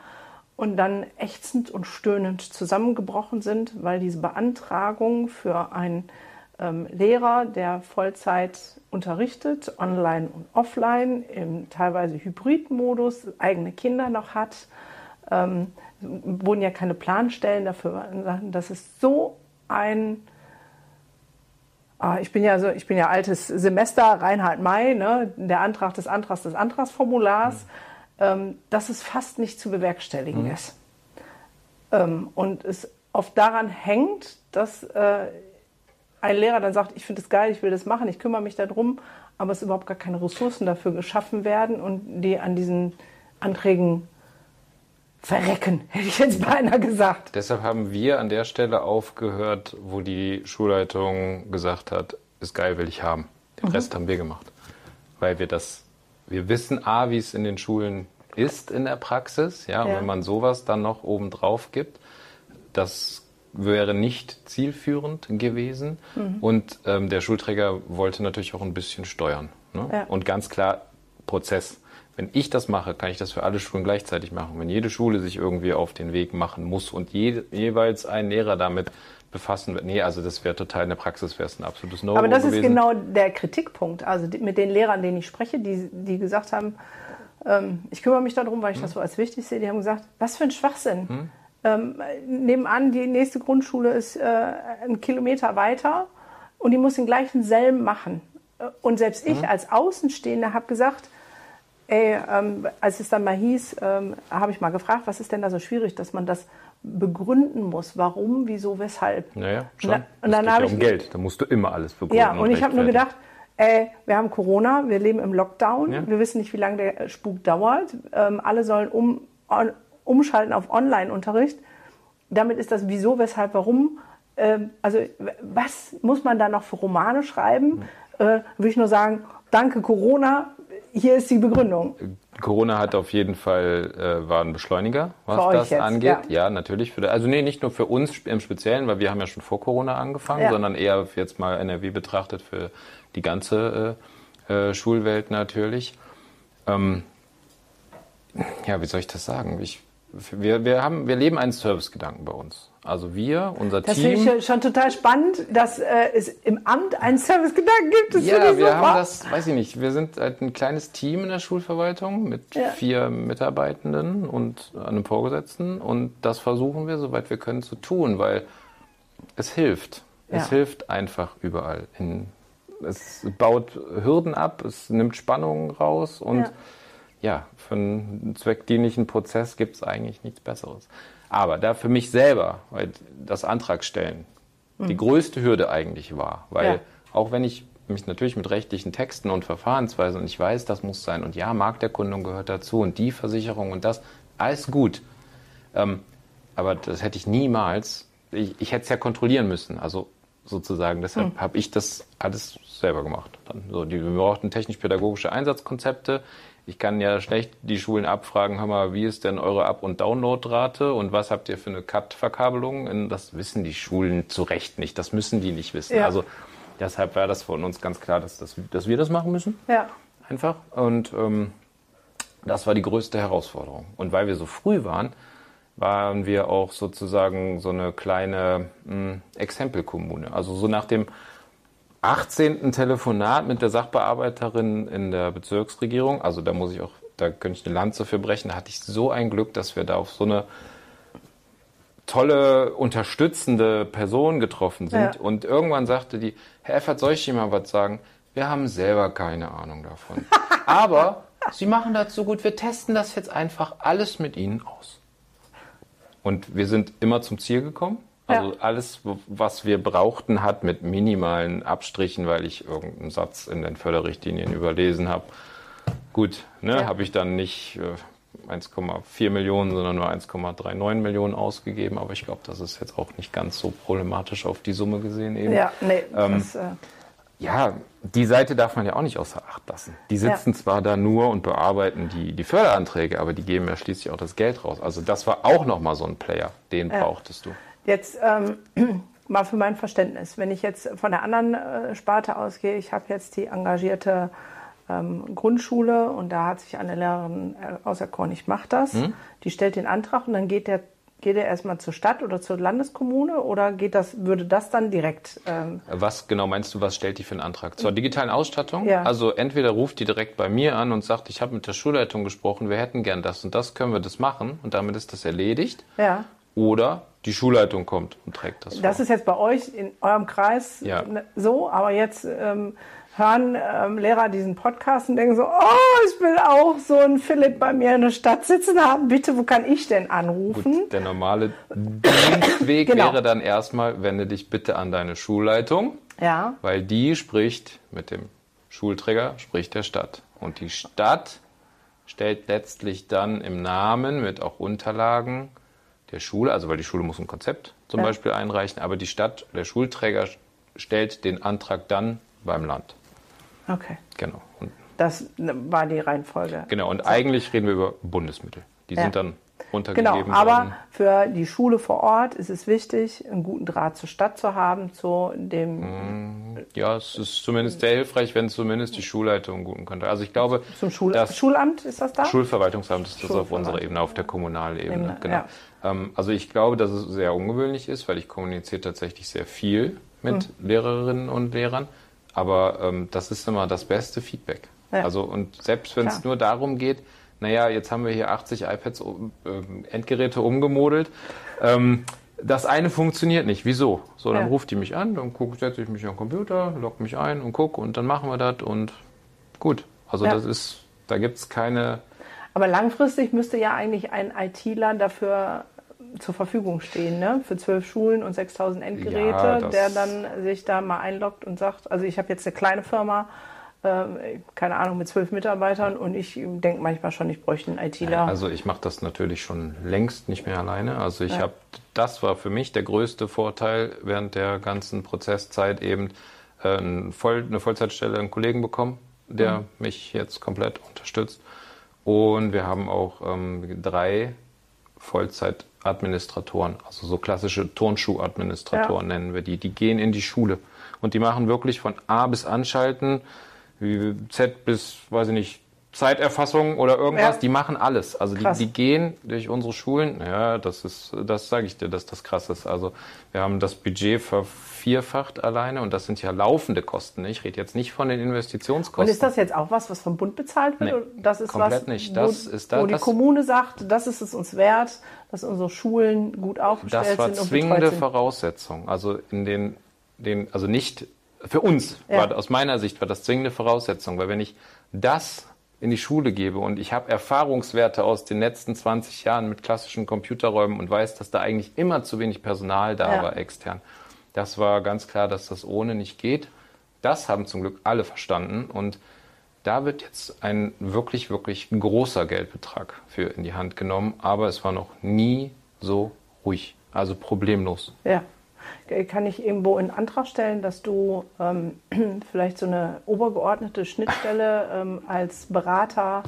Und dann ächzend und stöhnend zusammengebrochen sind, weil diese Beantragung für einen ähm, Lehrer, der Vollzeit unterrichtet, online und offline, im teilweise Hybridmodus, eigene Kinder noch hat, ähm, wurden ja keine Planstellen dafür. Das ist so ein Ah, ich bin ja so, ich bin ja altes Semester, Reinhard May, ne, der Antrag des Antrags des Antragsformulars, ähm, dass es fast nicht zu bewerkstelligen ist. Ähm, und es oft daran hängt, dass äh, ein Lehrer dann sagt, ich finde es geil, ich will das machen, ich kümmere mich darum, aber es überhaupt gar keine Ressourcen dafür geschaffen werden und die an diesen Anträgen verrecken, (laughs) hätte ich jetzt beinahe gesagt. Deshalb haben wir an der Stelle aufgehört, wo die Schulleitung gesagt hat, ist geil, will ich haben. Den Mhm. Rest haben wir gemacht. Weil wir das, wir wissen A, wie es in den Schulen ist in der Praxis, ja, und Ja. wenn man sowas dann noch oben drauf gibt, das wäre nicht zielführend gewesen. Mhm. Und ähm, der Schulträger wollte natürlich auch ein bisschen steuern. Ne? Ja. Und ganz klar Prozess. Wenn ich das mache, kann ich das für alle Schulen gleichzeitig machen. Wenn jede Schule sich irgendwie auf den Weg machen muss und je, jeweils ein Lehrer damit befassen wird, nee, also das wäre total in der Praxis wäre es ein absolutes No-Go Aber das ist gewesen. genau der Kritikpunkt. Also die, mit den Lehrern, denen ich spreche, die, die gesagt haben, ähm, ich kümmere mich darum, weil ich das so als wichtig sehe, die haben gesagt, was für ein Schwachsinn. Ähm, nebenan, die nächste Grundschule ist äh, einen Kilometer weiter und die muss den gleichen Selm machen. Und selbst ich als Außenstehende habe gesagt, ey, ähm, als es dann mal hieß, ähm, habe ich mal gefragt, was ist denn da so schwierig, dass man das begründen muss, warum, wieso, weshalb. Naja, schon. Und es dann geht habe ja ich um ge- Geld. Da musst du immer alles begründen. Ja, und ich habe nur gedacht, ey, wir haben Corona, wir leben im Lockdown, Ja. wir wissen nicht, wie lange der Spuk dauert. Ähm, alle sollen um, on, umschalten auf Online-Unterricht. Damit ist das wieso, weshalb, warum. Ähm, also was muss man da noch für Romane schreiben? äh, würde ich nur sagen, danke Corona, hier ist die Begründung. Corona hat auf jeden Fall äh, war ein Beschleuniger, was Für das jetzt, angeht. ja. Ja, natürlich. Für, also nee, nicht nur für uns im Speziellen, weil wir haben ja schon vor Corona angefangen, Ja. sondern eher jetzt mal NRW betrachtet für die ganze äh, äh, Schulwelt natürlich. Ähm, ja, wie soll ich das sagen? Ich, wir, wir, haben, wir leben einen Servicegedanken bei uns. Also wir, unser Das Team. finde ich schon total spannend, dass äh, es im Amt einen Servicegedanken gibt. Das Ja, wir super. haben das, weiß ich nicht, wir sind halt ein kleines Team in der Schulverwaltung mit Ja. vier Mitarbeitenden und einem Vorgesetzten und das versuchen wir, soweit wir können, zu tun, weil es hilft. Es Ja. hilft einfach überall. In, es baut Hürden ab, es nimmt Spannungen raus und Ja. Ja, für einen zweckdienlichen Prozess gibt es eigentlich nichts Besseres. Aber da für mich selber, weil das Antragstellen die größte Hürde eigentlich war, weil Mhm. Ja. auch wenn ich mich natürlich mit rechtlichen Texten und Verfahrensweisen und ich weiß, das muss sein und ja, Markterkundung gehört dazu und die Versicherung und das, alles gut. Ähm, aber das hätte ich niemals, ich, ich hätte es ja kontrollieren müssen, also sozusagen, deshalb Hm. habe ich das alles selber gemacht. Dann so, die, wir brauchten technisch-pädagogische Einsatzkonzepte. Ich kann ja schlecht die Schulen abfragen, hör mal, wie ist denn eure Up- und Downloadrate und was habt ihr für eine Cut-Verkabelung? Und Das wissen die Schulen zu Recht nicht, das müssen die nicht wissen. Ja. Also deshalb war das von uns ganz klar, dass, das, dass wir das machen müssen Ja. einfach. Und ähm, das war die größte Herausforderung. Und weil wir so früh waren, waren wir auch sozusagen so eine kleine mh, Exempelkommune. Also so nach dem 18. Telefonat mit der Sachbearbeiterin in der Bezirksregierung, also da muss ich auch, da könnte ich eine Lanze für brechen, da hatte ich so ein Glück, dass wir da auf so eine tolle, unterstützende Person getroffen sind. Ja. Und irgendwann sagte die, Herr Effert, soll ich Ihnen mal was sagen? Wir haben selber keine Ahnung davon. (laughs) Aber Sie machen das so gut, wir testen das jetzt einfach alles mit Ihnen aus. Und wir sind immer zum Ziel gekommen. Also Ja. alles, was wir brauchten, hat mit minimalen Abstrichen, weil ich irgendeinen Satz in den Förderrichtlinien überlesen habe. Gut, ne, Ja. habe ich dann nicht äh, 1,4 Millionen, sondern nur 1,39 Millionen ausgegeben. Aber ich glaube, das ist jetzt auch nicht ganz so problematisch auf die Summe gesehen eben. Ja, nee, Ähm, das, äh, Ja, die Seite darf man ja auch nicht außer Acht lassen. Die sitzen zwar da nur und bearbeiten die, die Förderanträge, aber die geben ja schließlich auch das Geld raus. Also das war auch nochmal so ein Player, den brauchtest du. Jetzt ähm, (clears throat) mal für mein Verständnis, wenn ich jetzt von der anderen äh, Sparte ausgehe, ich habe jetzt die engagierte ähm, Grundschule und da hat sich eine Lehrerin äh, auserkoren, ich mache das. Hm? Die stellt den Antrag und dann geht der geht er erstmal zur Stadt oder zur Landeskommune oder geht das, würde das dann direkt ähm, Was genau meinst du, was stellt die für einen Antrag? Zur digitalen Ausstattung? Ja. Also entweder ruft die direkt bei mir an und sagt, ich habe mit der Schulleitung gesprochen, wir hätten gern das und das, können wir das machen und damit ist das erledigt. ja. Oder die Schulleitung kommt und trägt das Das vor. ist jetzt bei euch in eurem Kreis Ja. ne, so, aber jetzt ähm, hören ähm, Lehrer diesen Podcast und denken so, oh, ich will auch so einen Philipp bei mir in der Stadt sitzen haben. Bitte, wo kann ich denn anrufen? Gut, der normale Dienstweg Genau. wäre dann erstmal, wende dich bitte an deine Schulleitung. Ja, Weil die spricht mit dem Schulträger, spricht der Stadt. Und die Stadt stellt letztlich dann im Namen mit auch Unterlagen der Schule, also weil die Schule muss ein Konzept zum Ja. Beispiel einreichen, aber die Stadt, der Schulträger stellt den Antrag dann beim Land. okay. Genau. Und, Das ne, war die Reihenfolge. genau. Und eigentlich reden wir über Bundesmittel. Die Ja. sind dann Genau, untergegeben aber worden. für die Schule vor Ort ist es wichtig, einen guten Draht zur Stadt zu haben, zu dem Ja, es ist zumindest sehr hilfreich, wenn zumindest die Schulleitung einen guten Kontakt. Also ich glaube, zum Schul Schulamt, ist das da? Schulverwaltungsamt ist das auf unserer Ebene, auf der kommunalen Ebene. Ebene, Genau. ja. Ähm, also ich glaube, dass es sehr ungewöhnlich ist, weil ich kommuniziere tatsächlich sehr viel mit Hm. Lehrerinnen und Lehrern. Aber ähm, das ist immer das beste Feedback. Ja. Also und selbst wenn es nur darum geht, naja, jetzt haben wir hier 80 iPads, ähm, Endgeräte umgemodelt. Ähm, das eine funktioniert nicht. Wieso? So, dann Ja. ruft die mich an, dann guck, setze ich mich am Computer, logge mich ein und gucke und dann machen wir das und gut. Also Ja. das ist, da gibt es keine Aber langfristig müsste ja eigentlich ein ITler dafür zur Verfügung stehen, ne? für zwölf Schulen und 6000 Endgeräte, Ja, der dann sich da mal einloggt und sagt, also ich habe jetzt eine kleine Firma, ähm, keine Ahnung, mit zwölf Mitarbeitern und ich denke manchmal schon, ich bräuchte einen ITler. Also ich mache das natürlich schon längst nicht mehr alleine. Also ich Ja. habe, das war für mich der größte Vorteil während der ganzen Prozesszeit eben, äh, eine Vollzeitstelle einen Kollegen bekommen, der mhm. mich jetzt komplett unterstützt. Und wir haben auch ähm, drei Vollzeitadministratoren, also so klassische Turnschuhadministratoren ja. nennen wir die. Die gehen in die Schule und die machen wirklich von A bis Anschalten, wie Z bis, weiß ich nicht, Zeiterfassung oder irgendwas, ja. die machen alles. Also die, die, gehen durch unsere Schulen. Ja, das ist, das sage ich dir, dass das krass ist. Also wir haben das Budget vervierfacht alleine und das sind ja laufende Kosten. Ich rede jetzt nicht von den Investitionskosten. Und ist das jetzt auch was, was vom Bund bezahlt wird? Nee, das ist komplett was, nicht. Das wo, ist da, wo die Kommune sagt, das ist es uns wert, dass unsere Schulen gut aufgestellt sind. Das war zwingende Voraussetzung. Also in den, den, also nicht für uns, ja. war, aus meiner Sicht war das zwingende Voraussetzung, weil wenn ich das in die Schule gebe und ich habe Erfahrungswerte aus den letzten 20 Jahren mit klassischen Computerräumen und weiß, dass da eigentlich immer zu wenig Personal da ja. war extern. Das war ganz klar, dass das ohne nicht geht. Das haben zum Glück alle verstanden und da wird jetzt ein wirklich, wirklich großer Geldbetrag für in die Hand genommen, aber es war noch nie so ruhig, also problemlos. Ja kann ich irgendwo in Antrag stellen, dass du ähm, (clears throat) vielleicht so eine obergeordnete Schnittstelle ähm, als Berater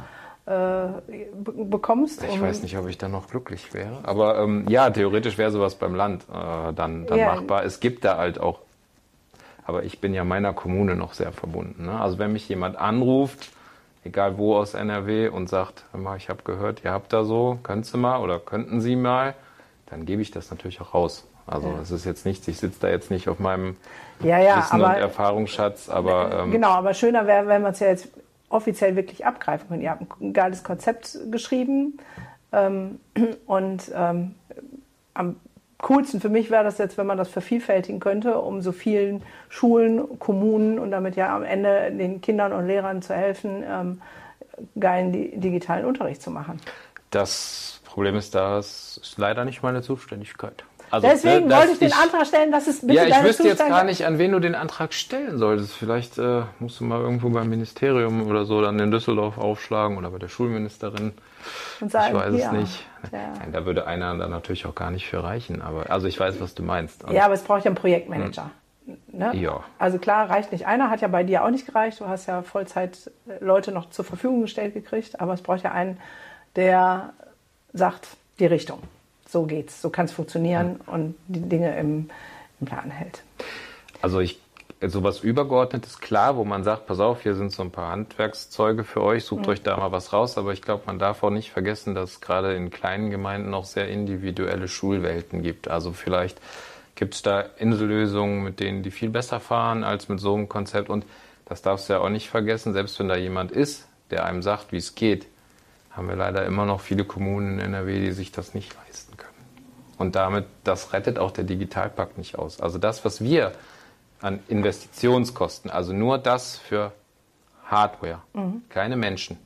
bekommst? Ich weiß nicht, ob ich da noch glücklich wäre. Aber ähm, ja, theoretisch wäre sowas beim Land äh, dann, dann ja. machbar. Es gibt da halt auch, aber ich bin ja meiner Kommune noch sehr verbunden. Ne? Also wenn mich jemand anruft, egal wo aus NRW und sagt, ich habe gehört, ihr habt da so, könntest du mal oder könnten Sie mal, dann gebe ich das natürlich auch raus. Also es ist jetzt nichts, ich sitze da jetzt nicht auf meinem ja, ja, Wissen aber, und Erfahrungsschatz, aber... Ähm, genau, aber schöner wäre, wenn man es ja jetzt offiziell wirklich abgreifen könnte. Ihr habt ein geiles Konzept geschrieben ähm, und ähm, am coolsten für mich wäre das jetzt, wenn man das vervielfältigen könnte, um so vielen Schulen, Kommunen und damit ja am Ende den Kindern und Lehrern zu helfen, ähm, geilen digitalen Unterricht zu machen. Das Problem ist, das ist leider nicht meine Zuständigkeit. Also, Deswegen ne, wollte ich den Antrag stellen, dass es bitte Ja, ich wüsste jetzt gar nicht, an wen du den Antrag stellen solltest. Vielleicht äh, musst du mal irgendwo beim Ministerium oder so dann in Düsseldorf aufschlagen oder bei der Schulministerin. Und sagen, ich weiß ja. es nicht. Ja. Nein, da würde einer dann natürlich auch gar nicht für reichen. Aber also ich weiß, was du meinst. Also, ja, aber es braucht ja einen Projektmanager. Hm. Ne? Ja. Also klar, reicht nicht einer, hat ja bei dir auch nicht gereicht. Du hast ja Vollzeit äh, Leute noch zur Verfügung gestellt gekriegt, aber es braucht ja einen, der sagt, die Richtung so geht's, so kann es funktionieren ja. und die Dinge im, im Plan hält. Also ich sowas übergeordnetes klar, wo man sagt, pass auf, hier sind so ein paar Handwerkszeuge für euch, sucht mhm. euch da mal was raus. Aber ich glaube, man darf auch nicht vergessen, dass es gerade in kleinen Gemeinden noch sehr individuelle Schulwelten gibt. Also vielleicht gibt es da Insellösungen, mit denen die viel besser fahren als mit so einem Konzept. Und das darfst du ja auch nicht vergessen, selbst wenn da jemand ist, der einem sagt, wie es geht, haben wir leider immer noch viele Kommunen in NRW, die sich das nicht leisten. Und damit, das rettet auch der Digitalpakt nicht aus. Also das, was wir an Investitionskosten, also nur das für Hardware, mhm. keine Menschen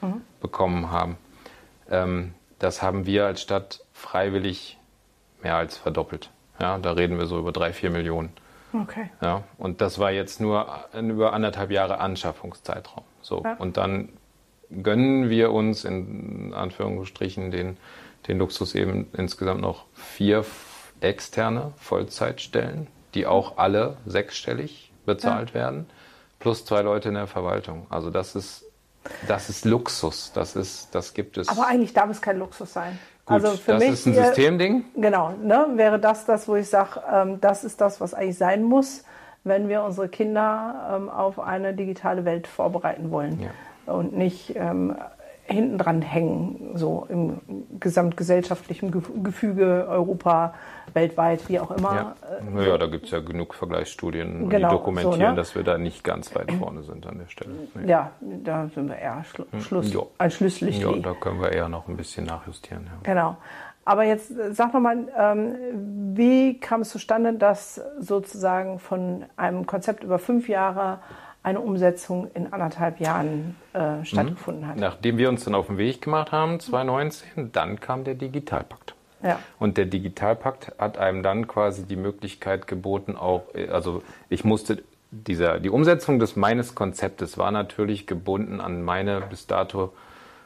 mhm. bekommen haben, ähm, das haben wir als Stadt freiwillig mehr als verdoppelt. Ja, da reden wir so über drei, vier Millionen. Okay. Ja, und das war jetzt nur über anderthalb Jahre Anschaffungszeitraum. So. Ja. Und dann gönnen wir uns in Anführungsstrichen den, den Luxus eben insgesamt noch vier externe Vollzeitstellen, die auch alle sechsstellig bezahlt ja. werden, plus zwei Leute in der Verwaltung. Also das ist, das ist Luxus. Das ist, das gibt es. Aber eigentlich darf es kein Luxus sein. Gut, also für das mich, ist ein Systemding. Genau, ne, wäre das das, wo ich sage, ähm, das ist das, was eigentlich sein muss, wenn wir unsere Kinder ähm, auf eine digitale Welt vorbereiten wollen. Ja und nicht ähm, hinten dran hängen, so im gesamtgesellschaftlichen Gefüge Europa, weltweit, wie auch immer. Ja, naja, da gibt es ja genug Vergleichsstudien, genau, die dokumentieren, so, ne? dass wir da nicht ganz weit vorne sind an der Stelle. Nee. Ja, da sind wir eher Schlu hm, Schluss, jo. ein Schlusslicht. Ja, da können wir eher noch ein bisschen nachjustieren. Ja. Genau. Aber jetzt äh, sag nochmal, ähm, wie kam es zustande, dass sozusagen von einem Konzept über fünf Jahre eine Umsetzung in anderthalb Jahren äh, stattgefunden hat. Nachdem wir uns dann auf den Weg gemacht haben, 2019, dann kam der Digitalpakt. Ja. Und der Digitalpakt hat einem dann quasi die Möglichkeit geboten, auch, also ich musste, dieser, die Umsetzung des meines Konzeptes war natürlich gebunden an meine bis dato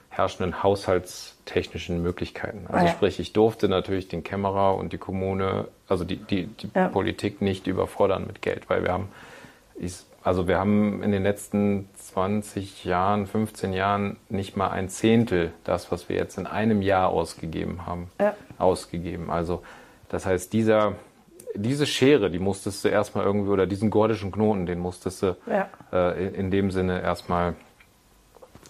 herrschenden haushaltstechnischen Möglichkeiten. Also ah, ja. sprich, ich durfte natürlich den Kämmerer und die Kommune, also die, die, die ja. Politik nicht überfordern mit Geld, weil wir haben ich, also wir haben in den letzten 20 Jahren, 15 Jahren nicht mal ein Zehntel das, was wir jetzt in einem Jahr ausgegeben haben, ja. ausgegeben. Also das heißt, dieser, diese Schere, die musstest du erstmal irgendwie, oder diesen gordischen Knoten, den musstest du ja. äh, in, in, dem Sinne erstmal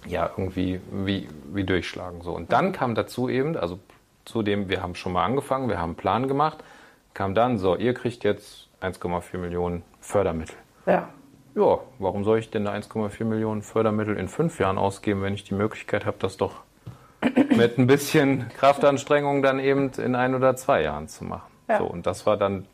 ja, irgendwie wie, wie durchschlagen. So. Und dann kam dazu eben, also zudem, wir haben schon mal angefangen, wir haben einen Plan gemacht, kam dann, so, ihr kriegt jetzt 1,4 Millionen Fördermittel. Ja. Ja, warum soll ich denn da 1,4 Millionen Fördermittel in fünf Jahren ausgeben, wenn ich die Möglichkeit habe, das doch mit ein bisschen Kraftanstrengung dann eben in ein oder zwei Jahren zu machen. Ja. So, und das war dann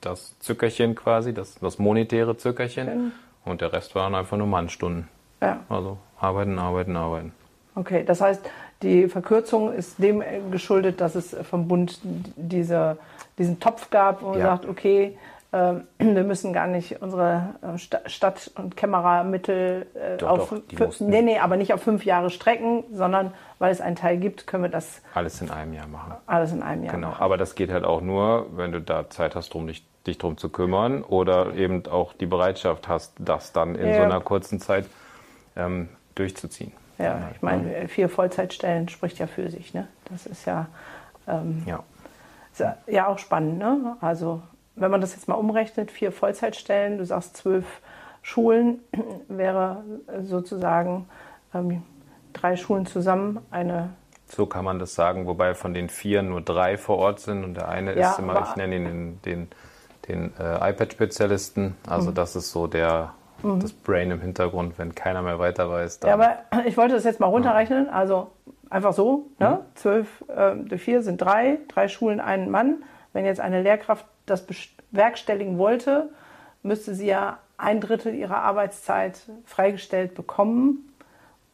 das Zückerchen quasi, das, das monetäre Zückerchen. Okay. Und der Rest waren einfach nur Mannstunden. Ja. Also arbeiten, arbeiten, arbeiten. Okay, das heißt, die Verkürzung ist dem geschuldet, dass es vom Bund diese, diesen Topf gab, wo man ja. sagt, okay, äh, (clears throat) wir müssen gar nicht unsere äh, Stadt- und Kameramittel äh, doch, auf doch, nee, nee, aber nicht auf fünf Jahre strecken, sondern weil es einen Teil gibt, können wir das alles in einem Jahr machen. Alles in einem Jahr. Genau, machen. aber das geht halt auch nur, wenn du da Zeit hast, drum dich, dich drum zu kümmern oder eben auch die Bereitschaft hast, das dann in ja. so einer kurzen Zeit ähm, durchzuziehen. Ja, ich meine, ja. vier Vollzeitstellen spricht ja für sich. Ne? Das ist ja, ähm, ja. Ist ja auch spannend. Ne? Also wenn man das jetzt mal umrechnet, vier Vollzeitstellen, du sagst zwölf Schulen, (clears throat) wäre sozusagen ähm, drei Schulen zusammen eine. So kann man das sagen, wobei von den vier nur drei vor Ort sind und der eine ja, ist immer, ich nenne ihn den, den, den äh, iPad-Spezialisten. Also mhm. das ist so der mhm. das Brain im Hintergrund, wenn keiner mehr weiter weiß. ja, aber (clears throat) ich wollte das jetzt mal runterrechnen. Also einfach so, ne? Mhm. zwölf äh, durch vier sind drei, drei Schulen, einen Mann. Wenn jetzt eine Lehrkraft das bewerkstelligen wollte, müsste sie ja ein Drittel ihrer Arbeitszeit freigestellt bekommen,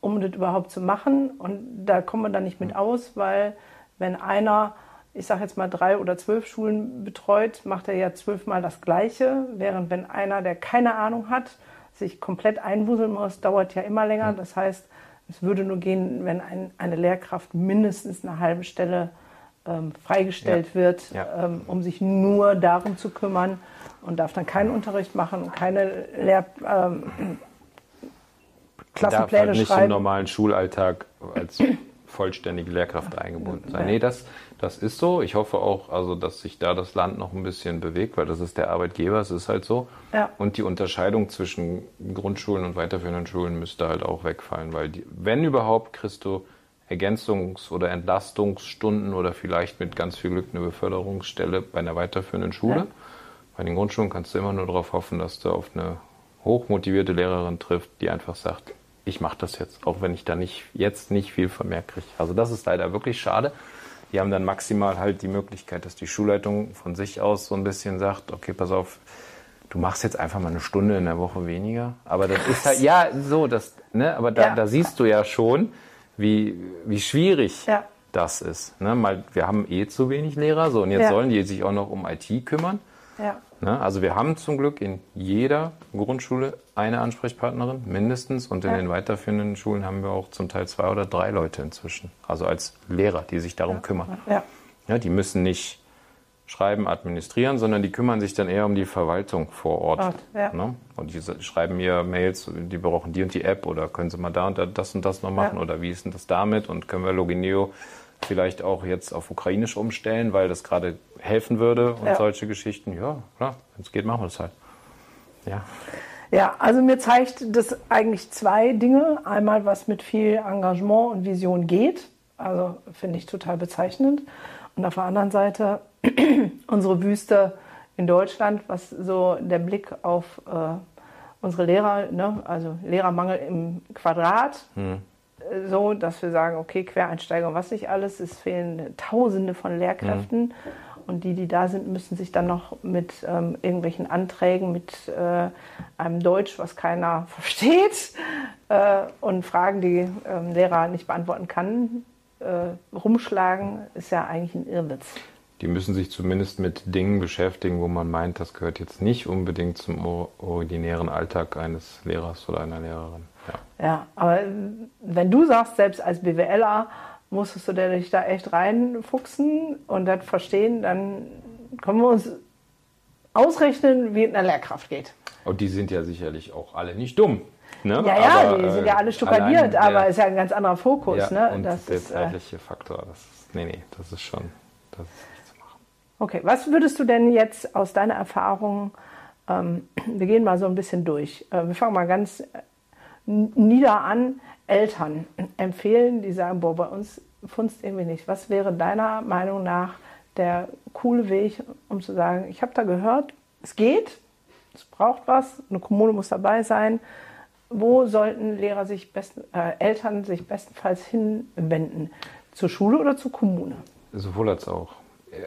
um das überhaupt zu machen. Und da kommen wir dann nicht mit aus, weil wenn einer, ich sage jetzt mal drei oder zwölf Schulen betreut, macht er ja zwölfmal das Gleiche, während wenn einer, der keine Ahnung hat, sich komplett einwuseln muss, dauert ja immer länger. Das heißt, es würde nur gehen, wenn ein, eine Lehrkraft mindestens eine halbe Stelle ähm, freigestellt ja. wird. Ähm, um sich nur darum zu kümmern und darf dann keinen Unterricht machen und keine Lehr ähm, Klassenpläne darf halt nicht schreiben. im normalen Schulalltag als vollständige Lehrkraft eingebunden sein. Nee, das, das ist so. Ich hoffe auch, also, dass sich da das Land noch ein bisschen bewegt, weil das ist der Arbeitgeber, es ist halt so. Ja. Und die Unterscheidung zwischen Grundschulen und weiterführenden Schulen müsste halt auch wegfallen, weil die, wenn überhaupt kriegst du Ergänzungs- oder Entlastungsstunden oder vielleicht mit ganz viel Glück eine Beförderungsstelle bei einer weiterführenden Schule. Ja. Bei den Grundschulen kannst du immer nur darauf hoffen, dass du auf eine hochmotivierte Lehrerin trifft, die einfach sagt, ich mache das jetzt, auch wenn ich da nicht jetzt nicht viel von mehr kriege. Also das ist leider wirklich schade. Die haben dann maximal halt die Möglichkeit, dass die Schulleitung von sich aus so ein bisschen sagt, okay, pass auf, du machst jetzt einfach mal eine Stunde in der Woche weniger. Aber das ist halt, ja, so, das, ne, aber da, ja. da siehst du ja schon, wie, wie schwierig ja. das ist. Ne? Mal, wir haben eh zu wenig Lehrer, so und jetzt ja. sollen die sich auch noch um IT kümmern. Ja. Ne? Also wir haben zum Glück in jeder Grundschule eine Ansprechpartnerin mindestens und in den weiterführenden Schulen haben wir auch zum Teil zwei oder drei Leute inzwischen. Also als Lehrer, die sich darum kümmern. Ja. die müssen nicht schreiben, administrieren, sondern die kümmern sich dann eher um die Verwaltung vor Ort. Ort ja. ne? Und die schreiben mir Mails, die brauchen die und die App oder können sie mal da und da das und das noch machen ja. oder wie ist denn das damit und können wir Logineo vielleicht auch jetzt auf Ukrainisch umstellen, weil das gerade helfen würde und ja. solche Geschichten. Ja, klar, wenn es geht, machen wir das halt. Ja. Ja, also mir zeigt das eigentlich zwei Dinge. Einmal, was mit viel Engagement und Vision geht. Also finde ich total bezeichnend. Und auf der anderen Seite (clears throat) unsere Wüste in Deutschland, was so der Blick auf äh, unsere Lehrer, ne, also Lehrermangel im Quadrat, hm. so, dass wir sagen, okay, Quereinsteiger und was nicht alles, es fehlen Tausende von Lehrkräften. Hm. Und die, die da sind, müssen sich dann noch mit ähm, irgendwelchen Anträgen, mit äh, einem Deutsch, was keiner (laughs) versteht, äh, und Fragen, die ähm, Lehrer nicht beantworten kann, äh, rumschlagen, ist ja eigentlich ein Irrwitz. Die müssen sich zumindest mit Dingen beschäftigen, wo man meint, das gehört jetzt nicht unbedingt zum ordinären Alltag eines Lehrers oder einer Lehrerin. Ja, ja aber wenn du sagst, selbst als BWLer musstest du dich da echt reinfuchsen und das verstehen, dann können wir uns ausrechnen, wie es einer Lehrkraft geht. Und die sind ja sicherlich auch alle nicht dumm. Ne? Ja, ja, aber, die sind ja äh, alle allein aber der- ist ja ein ganz anderer Fokus. ja, ne? und Das der ist, äh, zeitliche Faktor, das ist, nee, nee, das ist schon, das ist. Okay, was würdest du denn jetzt aus deiner Erfahrung, ähm, (clears throat) wir gehen mal so ein bisschen durch, äh, wir fangen mal ganz äh, nieder an, Eltern (clears throat) empfehlen, die sagen, boah, bei uns funzt irgendwie nicht. Was wäre deiner Meinung nach der coole Weg, um zu sagen, ich habe da gehört, es geht, es braucht was, eine Kommune muss dabei sein. Wo sollten Lehrer sich besten, äh, Eltern sich bestenfalls hinwenden? Zur Schule oder zur Kommune? Sowohl als auch.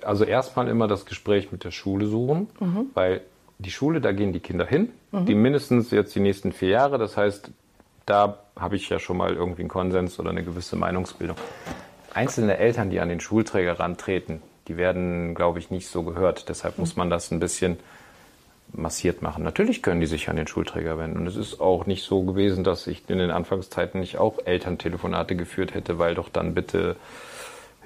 Also erstmal immer das Gespräch mit der Schule suchen, weil die Schule, da gehen die Kinder hin, die mindestens jetzt die nächsten vier Jahre. Das heißt, da habe ich ja schon mal irgendwie einen Konsens oder eine gewisse Meinungsbildung. Einzelne Eltern, die an den Schulträger rantreten, die werden, glaube ich, nicht so gehört. Deshalb muss man das ein bisschen massiert machen. Natürlich können die sich an den Schulträger wenden. Und es ist auch nicht so gewesen, dass ich in den Anfangszeiten nicht auch Elterntelefonate geführt hätte, weil doch dann bitte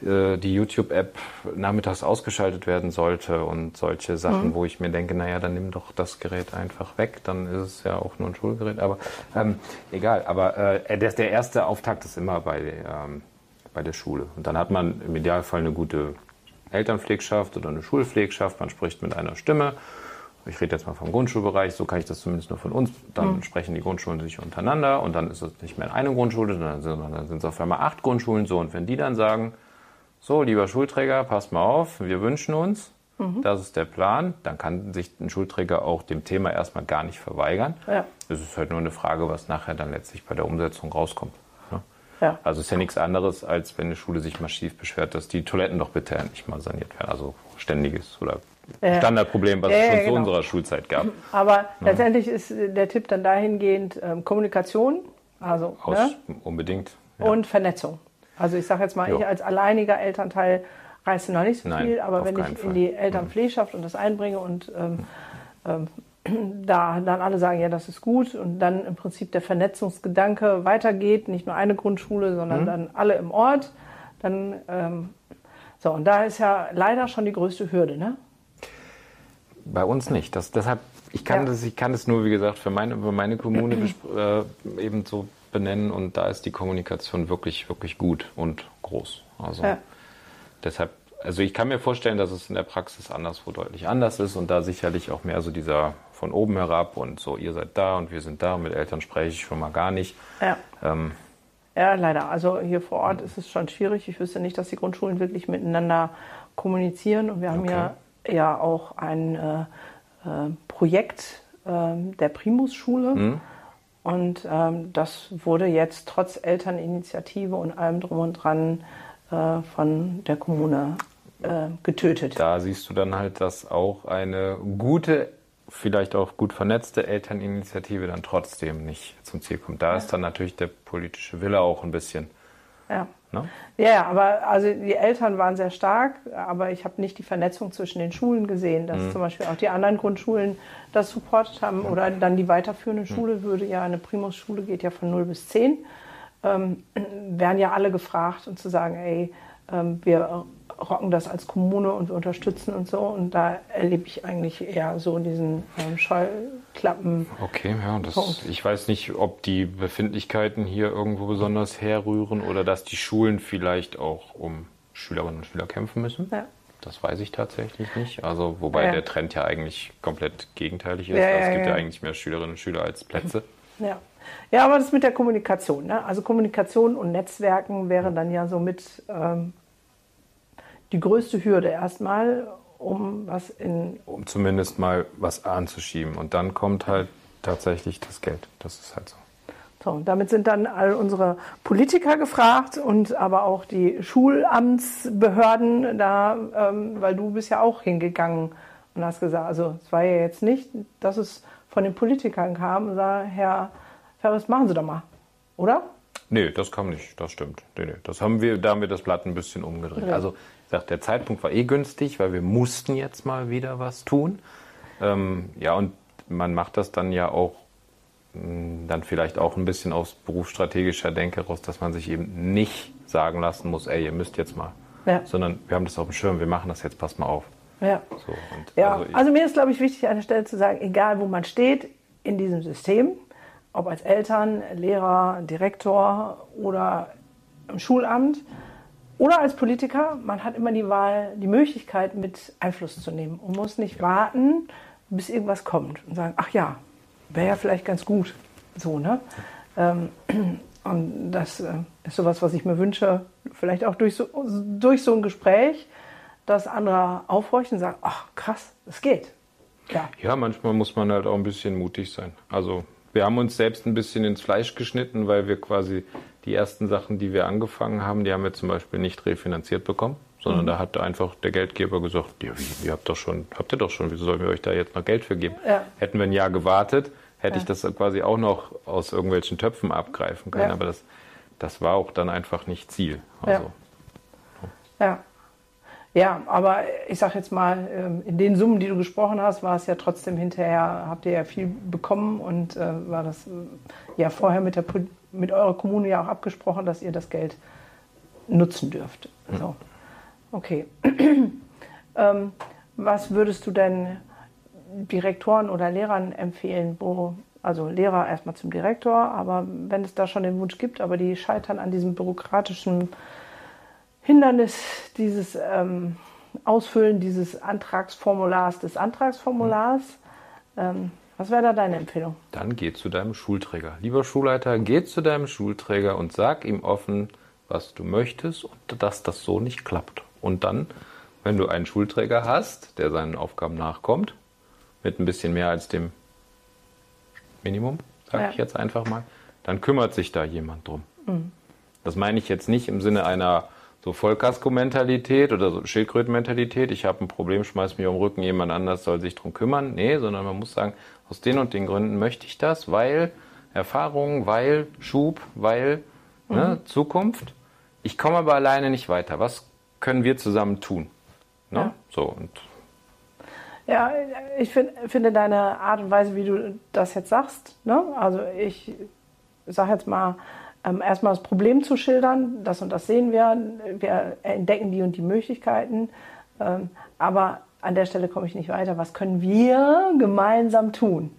die YouTube-App nachmittags ausgeschaltet werden sollte und solche Sachen, wo ich mir denke, naja, dann nimm doch das Gerät einfach weg, dann ist es ja auch nur ein Schulgerät. Aber ähm, egal, aber äh, der, der erste Auftakt ist immer bei, ähm, bei der Schule. Und dann hat man im Idealfall eine gute Elternpflegschaft oder eine Schulpflegschaft, man spricht mit einer Stimme. Ich rede jetzt mal vom Grundschulbereich, so kann ich das zumindest nur von uns. Dann sprechen die Grundschulen sich untereinander und dann ist es nicht mehr eine Grundschule, sondern sondern dann sind es auf einmal acht Grundschulen so. Und wenn die dann sagen, so, lieber Schulträger, passt mal auf, wir wünschen uns, das ist der Plan, dann kann sich ein Schulträger auch dem Thema erstmal gar nicht verweigern. Ja. Es ist halt nur eine Frage, was nachher dann letztlich bei der Umsetzung rauskommt. ne? Ja. Also es ist ja nichts anderes, als wenn eine Schule sich massiv beschwert, dass die Toiletten doch bitte endlich mal saniert werden. Also ständiges oder Ja. Standardproblem, was Ja, es schon zu genau. unserer Schulzeit gab. (laughs) Aber letztendlich ist der Tipp dann dahingehend ähm, Kommunikation, also Aus, ne? Unbedingt. Und Vernetzung. Also ich sage jetzt mal, Jo. ich als alleiniger Elternteil reiße noch nicht so Nein, viel, aber wenn ich in Fall. Mhm. die Elternpflegschaft und das einbringe und ähm, ähm, (clears throat) da dann alle sagen, ja, das ist gut und dann im Prinzip der Vernetzungsgedanke weitergeht, nicht nur eine Grundschule, sondern Mhm. dann alle im Ort, dann ähm, so und da ist ja leider schon die größte Hürde, ne? Bei uns nicht. Das, deshalb, ich kann, Ja. das, ich kann es nur, wie gesagt, für meine, für meine Kommune bespr- (clears throat) äh, eben so benennen und da ist die Kommunikation wirklich, wirklich gut und groß. Also Ja. deshalb, also ich kann mir vorstellen, dass es in der Praxis anderswo deutlich anders ist und da sicherlich auch mehr so dieser von oben herab und so, ihr seid da und wir sind da, mit Eltern spreche ich schon mal gar nicht. Ja. Ähm, Ja, leider. Also hier vor Ort ist es schon schwierig. Ich wüsste nicht, dass die Grundschulen wirklich miteinander kommunizieren. Und wir haben Okay. ja, ja auch ein äh, äh, Projekt ähm, der Primus-Schule. Mhm. Und ähm, das wurde jetzt trotz Elterninitiative und allem drum und dran äh, von der Kommune äh, getötet. da siehst du dann halt, dass auch eine gute, vielleicht auch gut vernetzte Elterninitiative dann trotzdem nicht zum Ziel kommt. Da ist dann natürlich der politische Wille auch ein bisschen. Ja. Ne? Ja, aber also die Eltern waren sehr stark, aber ich habe nicht die Vernetzung zwischen den Schulen gesehen, Mhm. dass zum Beispiel auch die anderen Grundschulen das supportet haben oder dann die Mhm. weiterführende Schule würde ja, eine Primus-Schule geht ja von 0 bis 10, ähm, (clears throat) werden ja alle gefragt und zu sagen, ey, ähm, wir rocken das als Kommune und wir unterstützen und so und da erlebe ich eigentlich eher so diesen ähm, Scheuklappen. Okay, ja, das, ich weiß nicht, ob die Befindlichkeiten hier irgendwo besonders herrühren oder dass die Schulen vielleicht auch um Schülerinnen und Schüler kämpfen müssen. Ja. Das weiß ich tatsächlich nicht. Also, wobei Ja. der Trend ja eigentlich komplett gegenteilig ist. Ja, es ja, gibt ja, eigentlich mehr Schülerinnen und Schüler als Plätze. Ja. ja, aber das mit der Kommunikation. Ne? Also Kommunikation und Netzwerken wäre dann ja somit ähm, die größte Hürde erstmal, um was in. um zumindest mal was anzuschieben. Und dann kommt halt tatsächlich das Geld. Das ist halt so. So, und damit sind dann all unsere Politiker gefragt und aber auch die Schulamtsbehörden da, ähm, weil du bist ja auch hingegangen und hast gesagt, also es war ja jetzt nicht, dass es von den Politikern kam und sah, Herr Ferris, machen Sie doch mal, oder? Nee, das kam nicht, das stimmt. Nee, nee. Das haben wir, da haben wir das Blatt ein bisschen umgedreht. Also, sag, der Zeitpunkt war eh günstig, weil wir mussten jetzt mal wieder was tun. Ähm, ja, und man macht das dann ja auch mh, dann vielleicht auch ein bisschen aus berufsstrategischer Denke raus, dass man sich eben nicht sagen lassen muss, ey, ihr müsst jetzt mal. Ja. Sondern wir haben das auf dem Schirm, wir machen das jetzt, passt mal auf. Ja. So, Ja, also also mir ist, glaube ich, wichtig, an der Stelle zu sagen, egal wo man steht, in diesem System, ob als Eltern, Lehrer, Direktor oder im Schulamt oder als Politiker, man hat immer die Wahl, die Möglichkeit, mit Einfluss zu nehmen und muss nicht warten, bis irgendwas kommt und sagen, ach ja, wäre ja vielleicht ganz gut. So, ne? Ähm, (clears throat) und das äh, ist sowas, was ich mir wünsche, vielleicht auch durch so, durch so ein Gespräch, dass andere aufhorchen und sagen, ach krass, es geht. Ja. ja, manchmal muss man halt auch ein bisschen mutig sein. Also wir haben uns selbst ein bisschen ins Fleisch geschnitten, weil wir quasi die ersten Sachen, die wir angefangen haben, die haben wir zum Beispiel nicht refinanziert bekommen, sondern mhm. da hat einfach der Geldgeber gesagt, ja, ihr habt doch schon, habt ihr doch schon, wieso sollen wir euch da jetzt noch Geld für geben? Ja. Hätten wir ein Jahr gewartet, hätte ja. ich das quasi auch noch aus irgendwelchen Töpfen abgreifen können. Ja. Aber das, das war auch dann einfach nicht Ziel. Also, ja. Ja. Aber ich sag jetzt mal, ähm, in den Summen, die du gesprochen hast, war es ja trotzdem hinterher, habt ihr ja viel bekommen und äh, war das äh, ja vorher mit, der, mit eurer Kommune ja auch abgesprochen, dass ihr das Geld nutzen dürft. So. Okay. (clears throat) ähm, was würdest du denn Direktoren oder Lehrern empfehlen, wo, also Lehrer erstmal zum Direktor, aber wenn es da schon den Wunsch gibt, aber die scheitern an diesem bürokratischen Hindernis, dieses ähm, Ausfüllen dieses Antragsformulars, des Antragsformulars, ähm, was wäre da deine Empfehlung? Dann geh zu deinem Schulträger. Lieber Schulleiter, geh zu deinem Schulträger und sag ihm offen, was du möchtest und dass das so nicht klappt. Und dann, wenn du einen Schulträger hast, der seinen Aufgaben nachkommt, mit ein bisschen mehr als dem Minimum, sage ja. ich jetzt einfach mal, dann kümmert sich da jemand drum. Mhm. Das meine ich jetzt nicht im Sinne einer so Vollkasko-Mentalität oder so Schildkröten-Mentalität. Ich habe ein Problem, schmeiß mir um den Rücken, jemand anders soll sich drum kümmern. Nee, sondern man muss sagen, aus den und den Gründen möchte ich das, weil Erfahrung, weil Schub, weil ne, mhm. ne, Zukunft. Ich komme aber alleine nicht weiter. Was können wir zusammen tun? Ne? Ja. So und ja, ich find, finde deine Art und Weise, wie du das jetzt sagst, ne? also ich sage jetzt mal, ähm, erstmal das Problem zu schildern, das und das sehen wir, wir entdecken die und die Möglichkeiten, ähm, aber an der Stelle komme ich nicht weiter. Was können wir gemeinsam tun?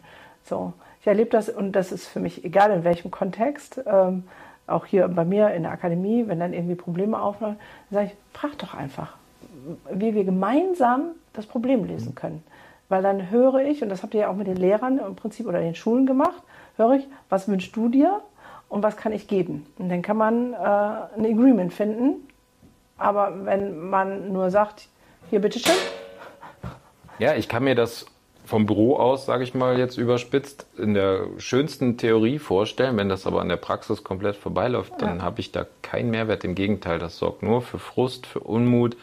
So, ich erlebe das und das ist für mich egal in welchem Kontext. Ähm, auch hier bei mir in der Akademie, wenn dann irgendwie Probleme auflaufen, dann sage ich, frag doch einfach, wie wir gemeinsam das Problem lösen können. Weil dann höre ich, und das habt ihr ja auch mit den Lehrern im Prinzip oder den Schulen gemacht, höre ich, was wünschst du dir und was kann ich geben? Und dann kann man äh, ein Agreement finden. Aber wenn man nur sagt, hier bitteschön. Ja, ich kann mir das vom Büro aus, sage ich mal jetzt überspitzt, in der schönsten Theorie vorstellen. Wenn das aber an der Praxis komplett vorbeiläuft, dann ja. habe ich da keinen Mehrwert. Im Gegenteil, das sorgt nur für Frust, für Unmut.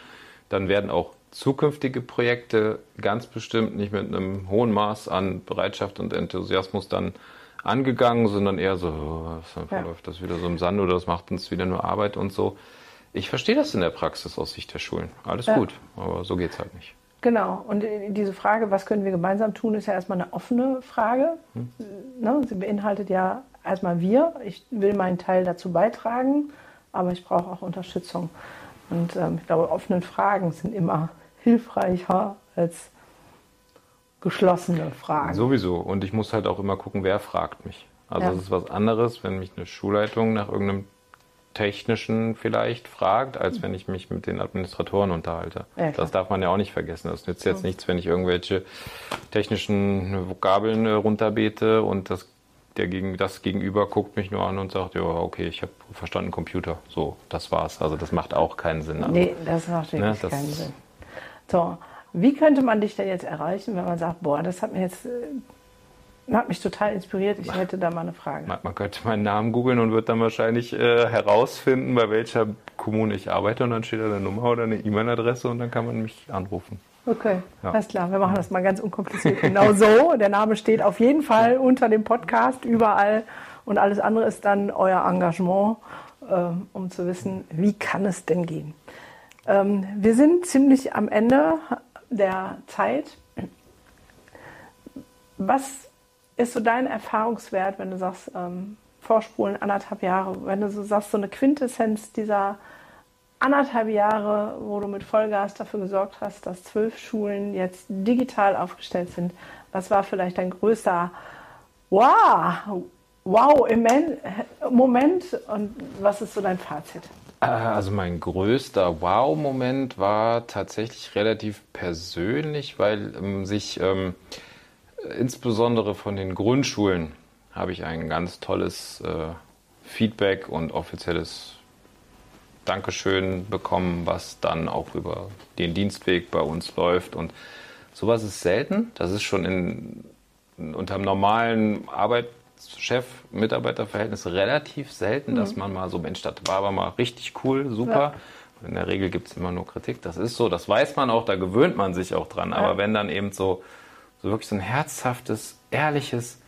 Dann werden auch zukünftige Projekte ganz bestimmt nicht mit einem hohen Maß an Bereitschaft und Enthusiasmus dann angegangen, sondern eher so, dann verläuft ja. das wieder so im Sand oder das macht uns wieder nur Arbeit und so. Ich verstehe das in der Praxis aus Sicht der Schulen. Alles ja. gut, aber so geht es halt nicht. Genau, und diese Frage, was können wir gemeinsam tun, ist ja erstmal eine offene Frage. Hm. Ne? Sie beinhaltet ja erstmal wir. Ich will meinen Teil dazu beitragen, aber ich brauche auch Unterstützung. Und ähm, ich glaube, offene Fragen sind immer (laughs) hilfreicher als geschlossene Fragen. Sowieso. Und ich muss halt auch immer gucken, wer fragt mich. Also es ist was anderes, wenn mich eine Schulleitung nach irgendeinem technischen vielleicht fragt, als wenn ich mich mit den Administratoren unterhalte. Ja, das darf man ja auch nicht vergessen. Das nützt jetzt nichts, wenn ich irgendwelche technischen Vokabeln äh, runterbete und das, der gegen, das Gegenüber guckt mich nur an und sagt, ja, okay, ich habe verstanden Computer. So, das war's. Also das macht auch keinen Sinn. Also, nee, das macht wirklich ne, das, keinen Sinn. So, wie könnte man dich denn jetzt erreichen, wenn man sagt, boah, das hat mir jetzt äh, hat mich total inspiriert, ich hätte da mal eine Frage. Man, man könnte meinen Namen googeln und wird dann wahrscheinlich äh, herausfinden, bei welcher Kommune ich arbeite und dann steht da eine Nummer oder eine E-Mail-Adresse und dann kann man mich anrufen. Okay, ja. alles klar. Wir machen das mal ganz unkompliziert. Genau so. Der Name steht auf jeden Fall unter dem Podcast überall und alles andere ist dann euer Engagement, äh, um zu wissen, wie kann es denn gehen. Ähm, wir sind ziemlich am Ende der Zeit. Was ist so dein Erfahrungswert, wenn du sagst, ähm, vorspulen anderthalb Jahre, wenn du so sagst, so eine Quintessenz dieser anderthalb Jahre, wo du mit Vollgas dafür gesorgt hast, dass zwölf Schulen jetzt digital aufgestellt sind, was war vielleicht dein größter Wow, wow, im Moment. Und was ist so dein Fazit? Äh, also mein größter Wow-Moment war tatsächlich relativ persönlich, weil ähm, sich ähm, insbesondere von den Grundschulen habe ich ein ganz tolles äh, Feedback und offizielles Dankeschön bekommen, was dann auch über den Dienstweg bei uns läuft. Und sowas ist selten. Das ist schon in, unter einem normalen Arbeitschef-Mitarbeiter-Verhältnis relativ selten, mhm. dass man mal so, Mensch, das war aber mal richtig cool, super. Ja. In der Regel gibt es immer nur Kritik. Das ist so, das weiß man auch, da gewöhnt man sich auch dran. Ja. Aber wenn dann eben so, so wirklich so ein herzhaftes, ehrliches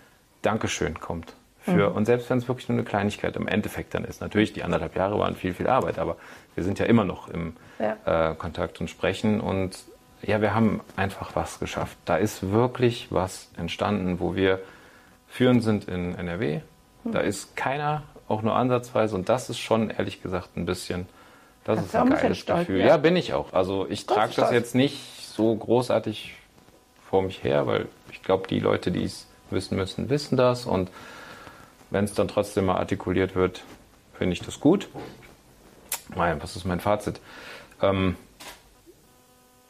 Dankeschön kommt, für, mhm. Und selbst wenn es wirklich nur eine Kleinigkeit im Endeffekt dann ist. Natürlich, die anderthalb Jahre waren viel, viel Arbeit, aber wir sind ja immer noch im ja. äh, Kontakt und Sprechen. Und ja, wir haben einfach was geschafft. Da ist wirklich was entstanden, wo wir führend sind in NRW. Mhm. Da ist keiner auch nur ansatzweise. Und das ist schon, ehrlich gesagt, ein bisschen, das Hast ist ein geiles stolz, Gefühl. Ja. ja. bin ich auch. Also ich trage das jetzt nicht so großartig vor mich her, weil ich glaube, die Leute, die es wissen müssen, wissen das. Und wenn es dann trotzdem mal artikuliert wird, finde ich das gut. Nein, was ist mein Fazit? Ähm,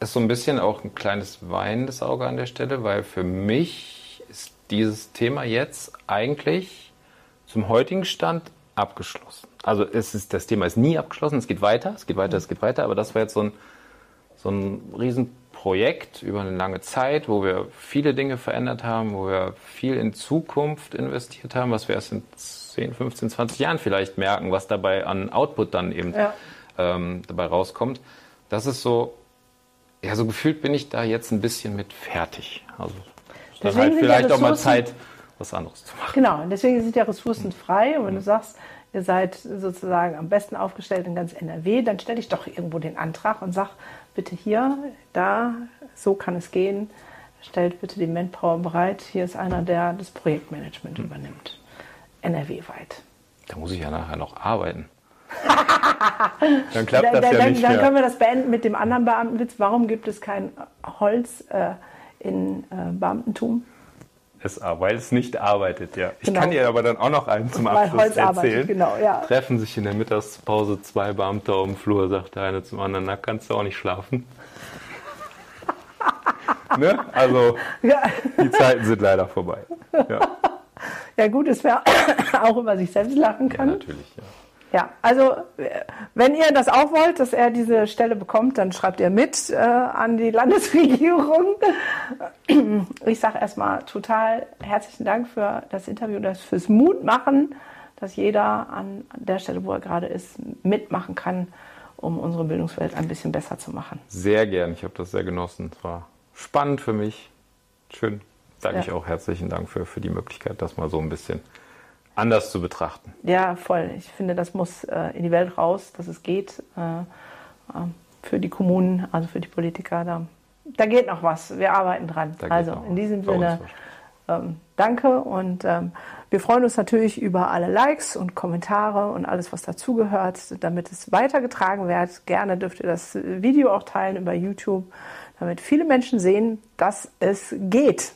ist so ein bisschen auch ein kleines weinendes Auge an der Stelle, weil für mich ist dieses Thema jetzt eigentlich zum heutigen Stand abgeschlossen. Also es ist, das Thema ist nie abgeschlossen, es geht weiter, es geht weiter, es geht weiter, aber das war jetzt so ein, so ein riesen Projekt über eine lange Zeit, wo wir viele Dinge verändert haben, wo wir viel in Zukunft investiert haben, was wir erst in 10, 15, 20 Jahren vielleicht merken, was dabei an Output dann eben ja. ähm, dabei rauskommt. Das ist so, ja, so gefühlt bin ich da jetzt ein bisschen mit fertig. Also dann halt vielleicht auch mal Zeit, was anderes zu machen. Genau, deswegen sind ja Ressourcen frei. Und wenn du sagst, ihr seid sozusagen am besten aufgestellt in ganz NRW, dann stelle ich doch irgendwo den Antrag und sage, bitte hier, da, so kann es gehen, stellt bitte die Manpower bereit. Hier ist einer, der das Projektmanagement mhm. übernimmt. NRW-weit. Da muss ich ja nachher noch arbeiten. (laughs) dann klappt das da, ja nicht Dann mehr. können wir das beenden mit dem anderen Beamtenwitz. Warum gibt es kein Holz äh, in äh, Beamtentum? Es, weil es nicht arbeitet, ja. Ich genau. kann dir aber dann auch noch einen zum Abschluss Holz erzählen. Arbeitet, genau, ja. Treffen sich in der Mittagspause zwei Beamte auf dem Flur, sagt der eine zum anderen, na, kannst du auch nicht schlafen. (laughs) ne? Also, ja. die Zeiten sind leider vorbei. Ja, (laughs) ja gut, es wäre (coughs) auch über sich selbst lachen kann. Ja, natürlich, ja. Ja, also wenn ihr das auch wollt, dass er diese Stelle bekommt, dann schreibt ihr mit äh, an die Landesregierung. (clears throat) Ich sage erstmal total herzlichen Dank für das Interview, das fürs Mutmachen, dass jeder an der Stelle, wo er gerade ist, mitmachen kann, um unsere Bildungswelt ein bisschen besser zu machen. Sehr gern, ich habe das sehr genossen. Es war spannend für mich. Schön. Sage ja. ich auch herzlichen Dank für, für die Möglichkeit, das mal so ein bisschen anders zu betrachten. Ja, voll. Ich finde, das muss äh, in die Welt raus, dass es geht. Äh, äh, für die Kommunen, also für die Politiker. Da, da geht noch was. Wir arbeiten dran. Also in diesem Sinne, ähm, danke und ähm, wir freuen uns natürlich über alle Likes und Kommentare und alles, was dazugehört, damit es weitergetragen wird. Gerne dürft ihr das Video auch teilen über YouTube, damit viele Menschen sehen, dass es geht.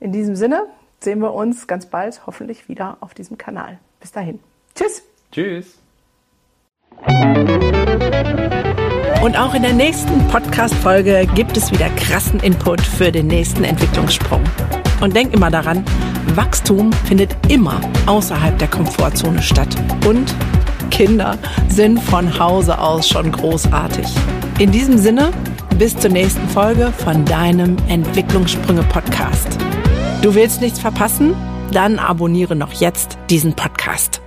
In diesem Sinne, sehen wir uns ganz bald hoffentlich wieder auf diesem Kanal. Bis dahin. Tschüss. Tschüss. Und auch in der nächsten Podcast-Folge gibt es wieder krassen Input für den nächsten Entwicklungssprung. Und denk immer daran, Wachstum findet immer außerhalb der Komfortzone statt. Und Kinder sind von Hause aus schon großartig. In diesem Sinne, bis zur nächsten Folge von deinem Entwicklungssprünge-Podcast. Du willst nichts verpassen? Dann abonniere noch jetzt diesen Podcast.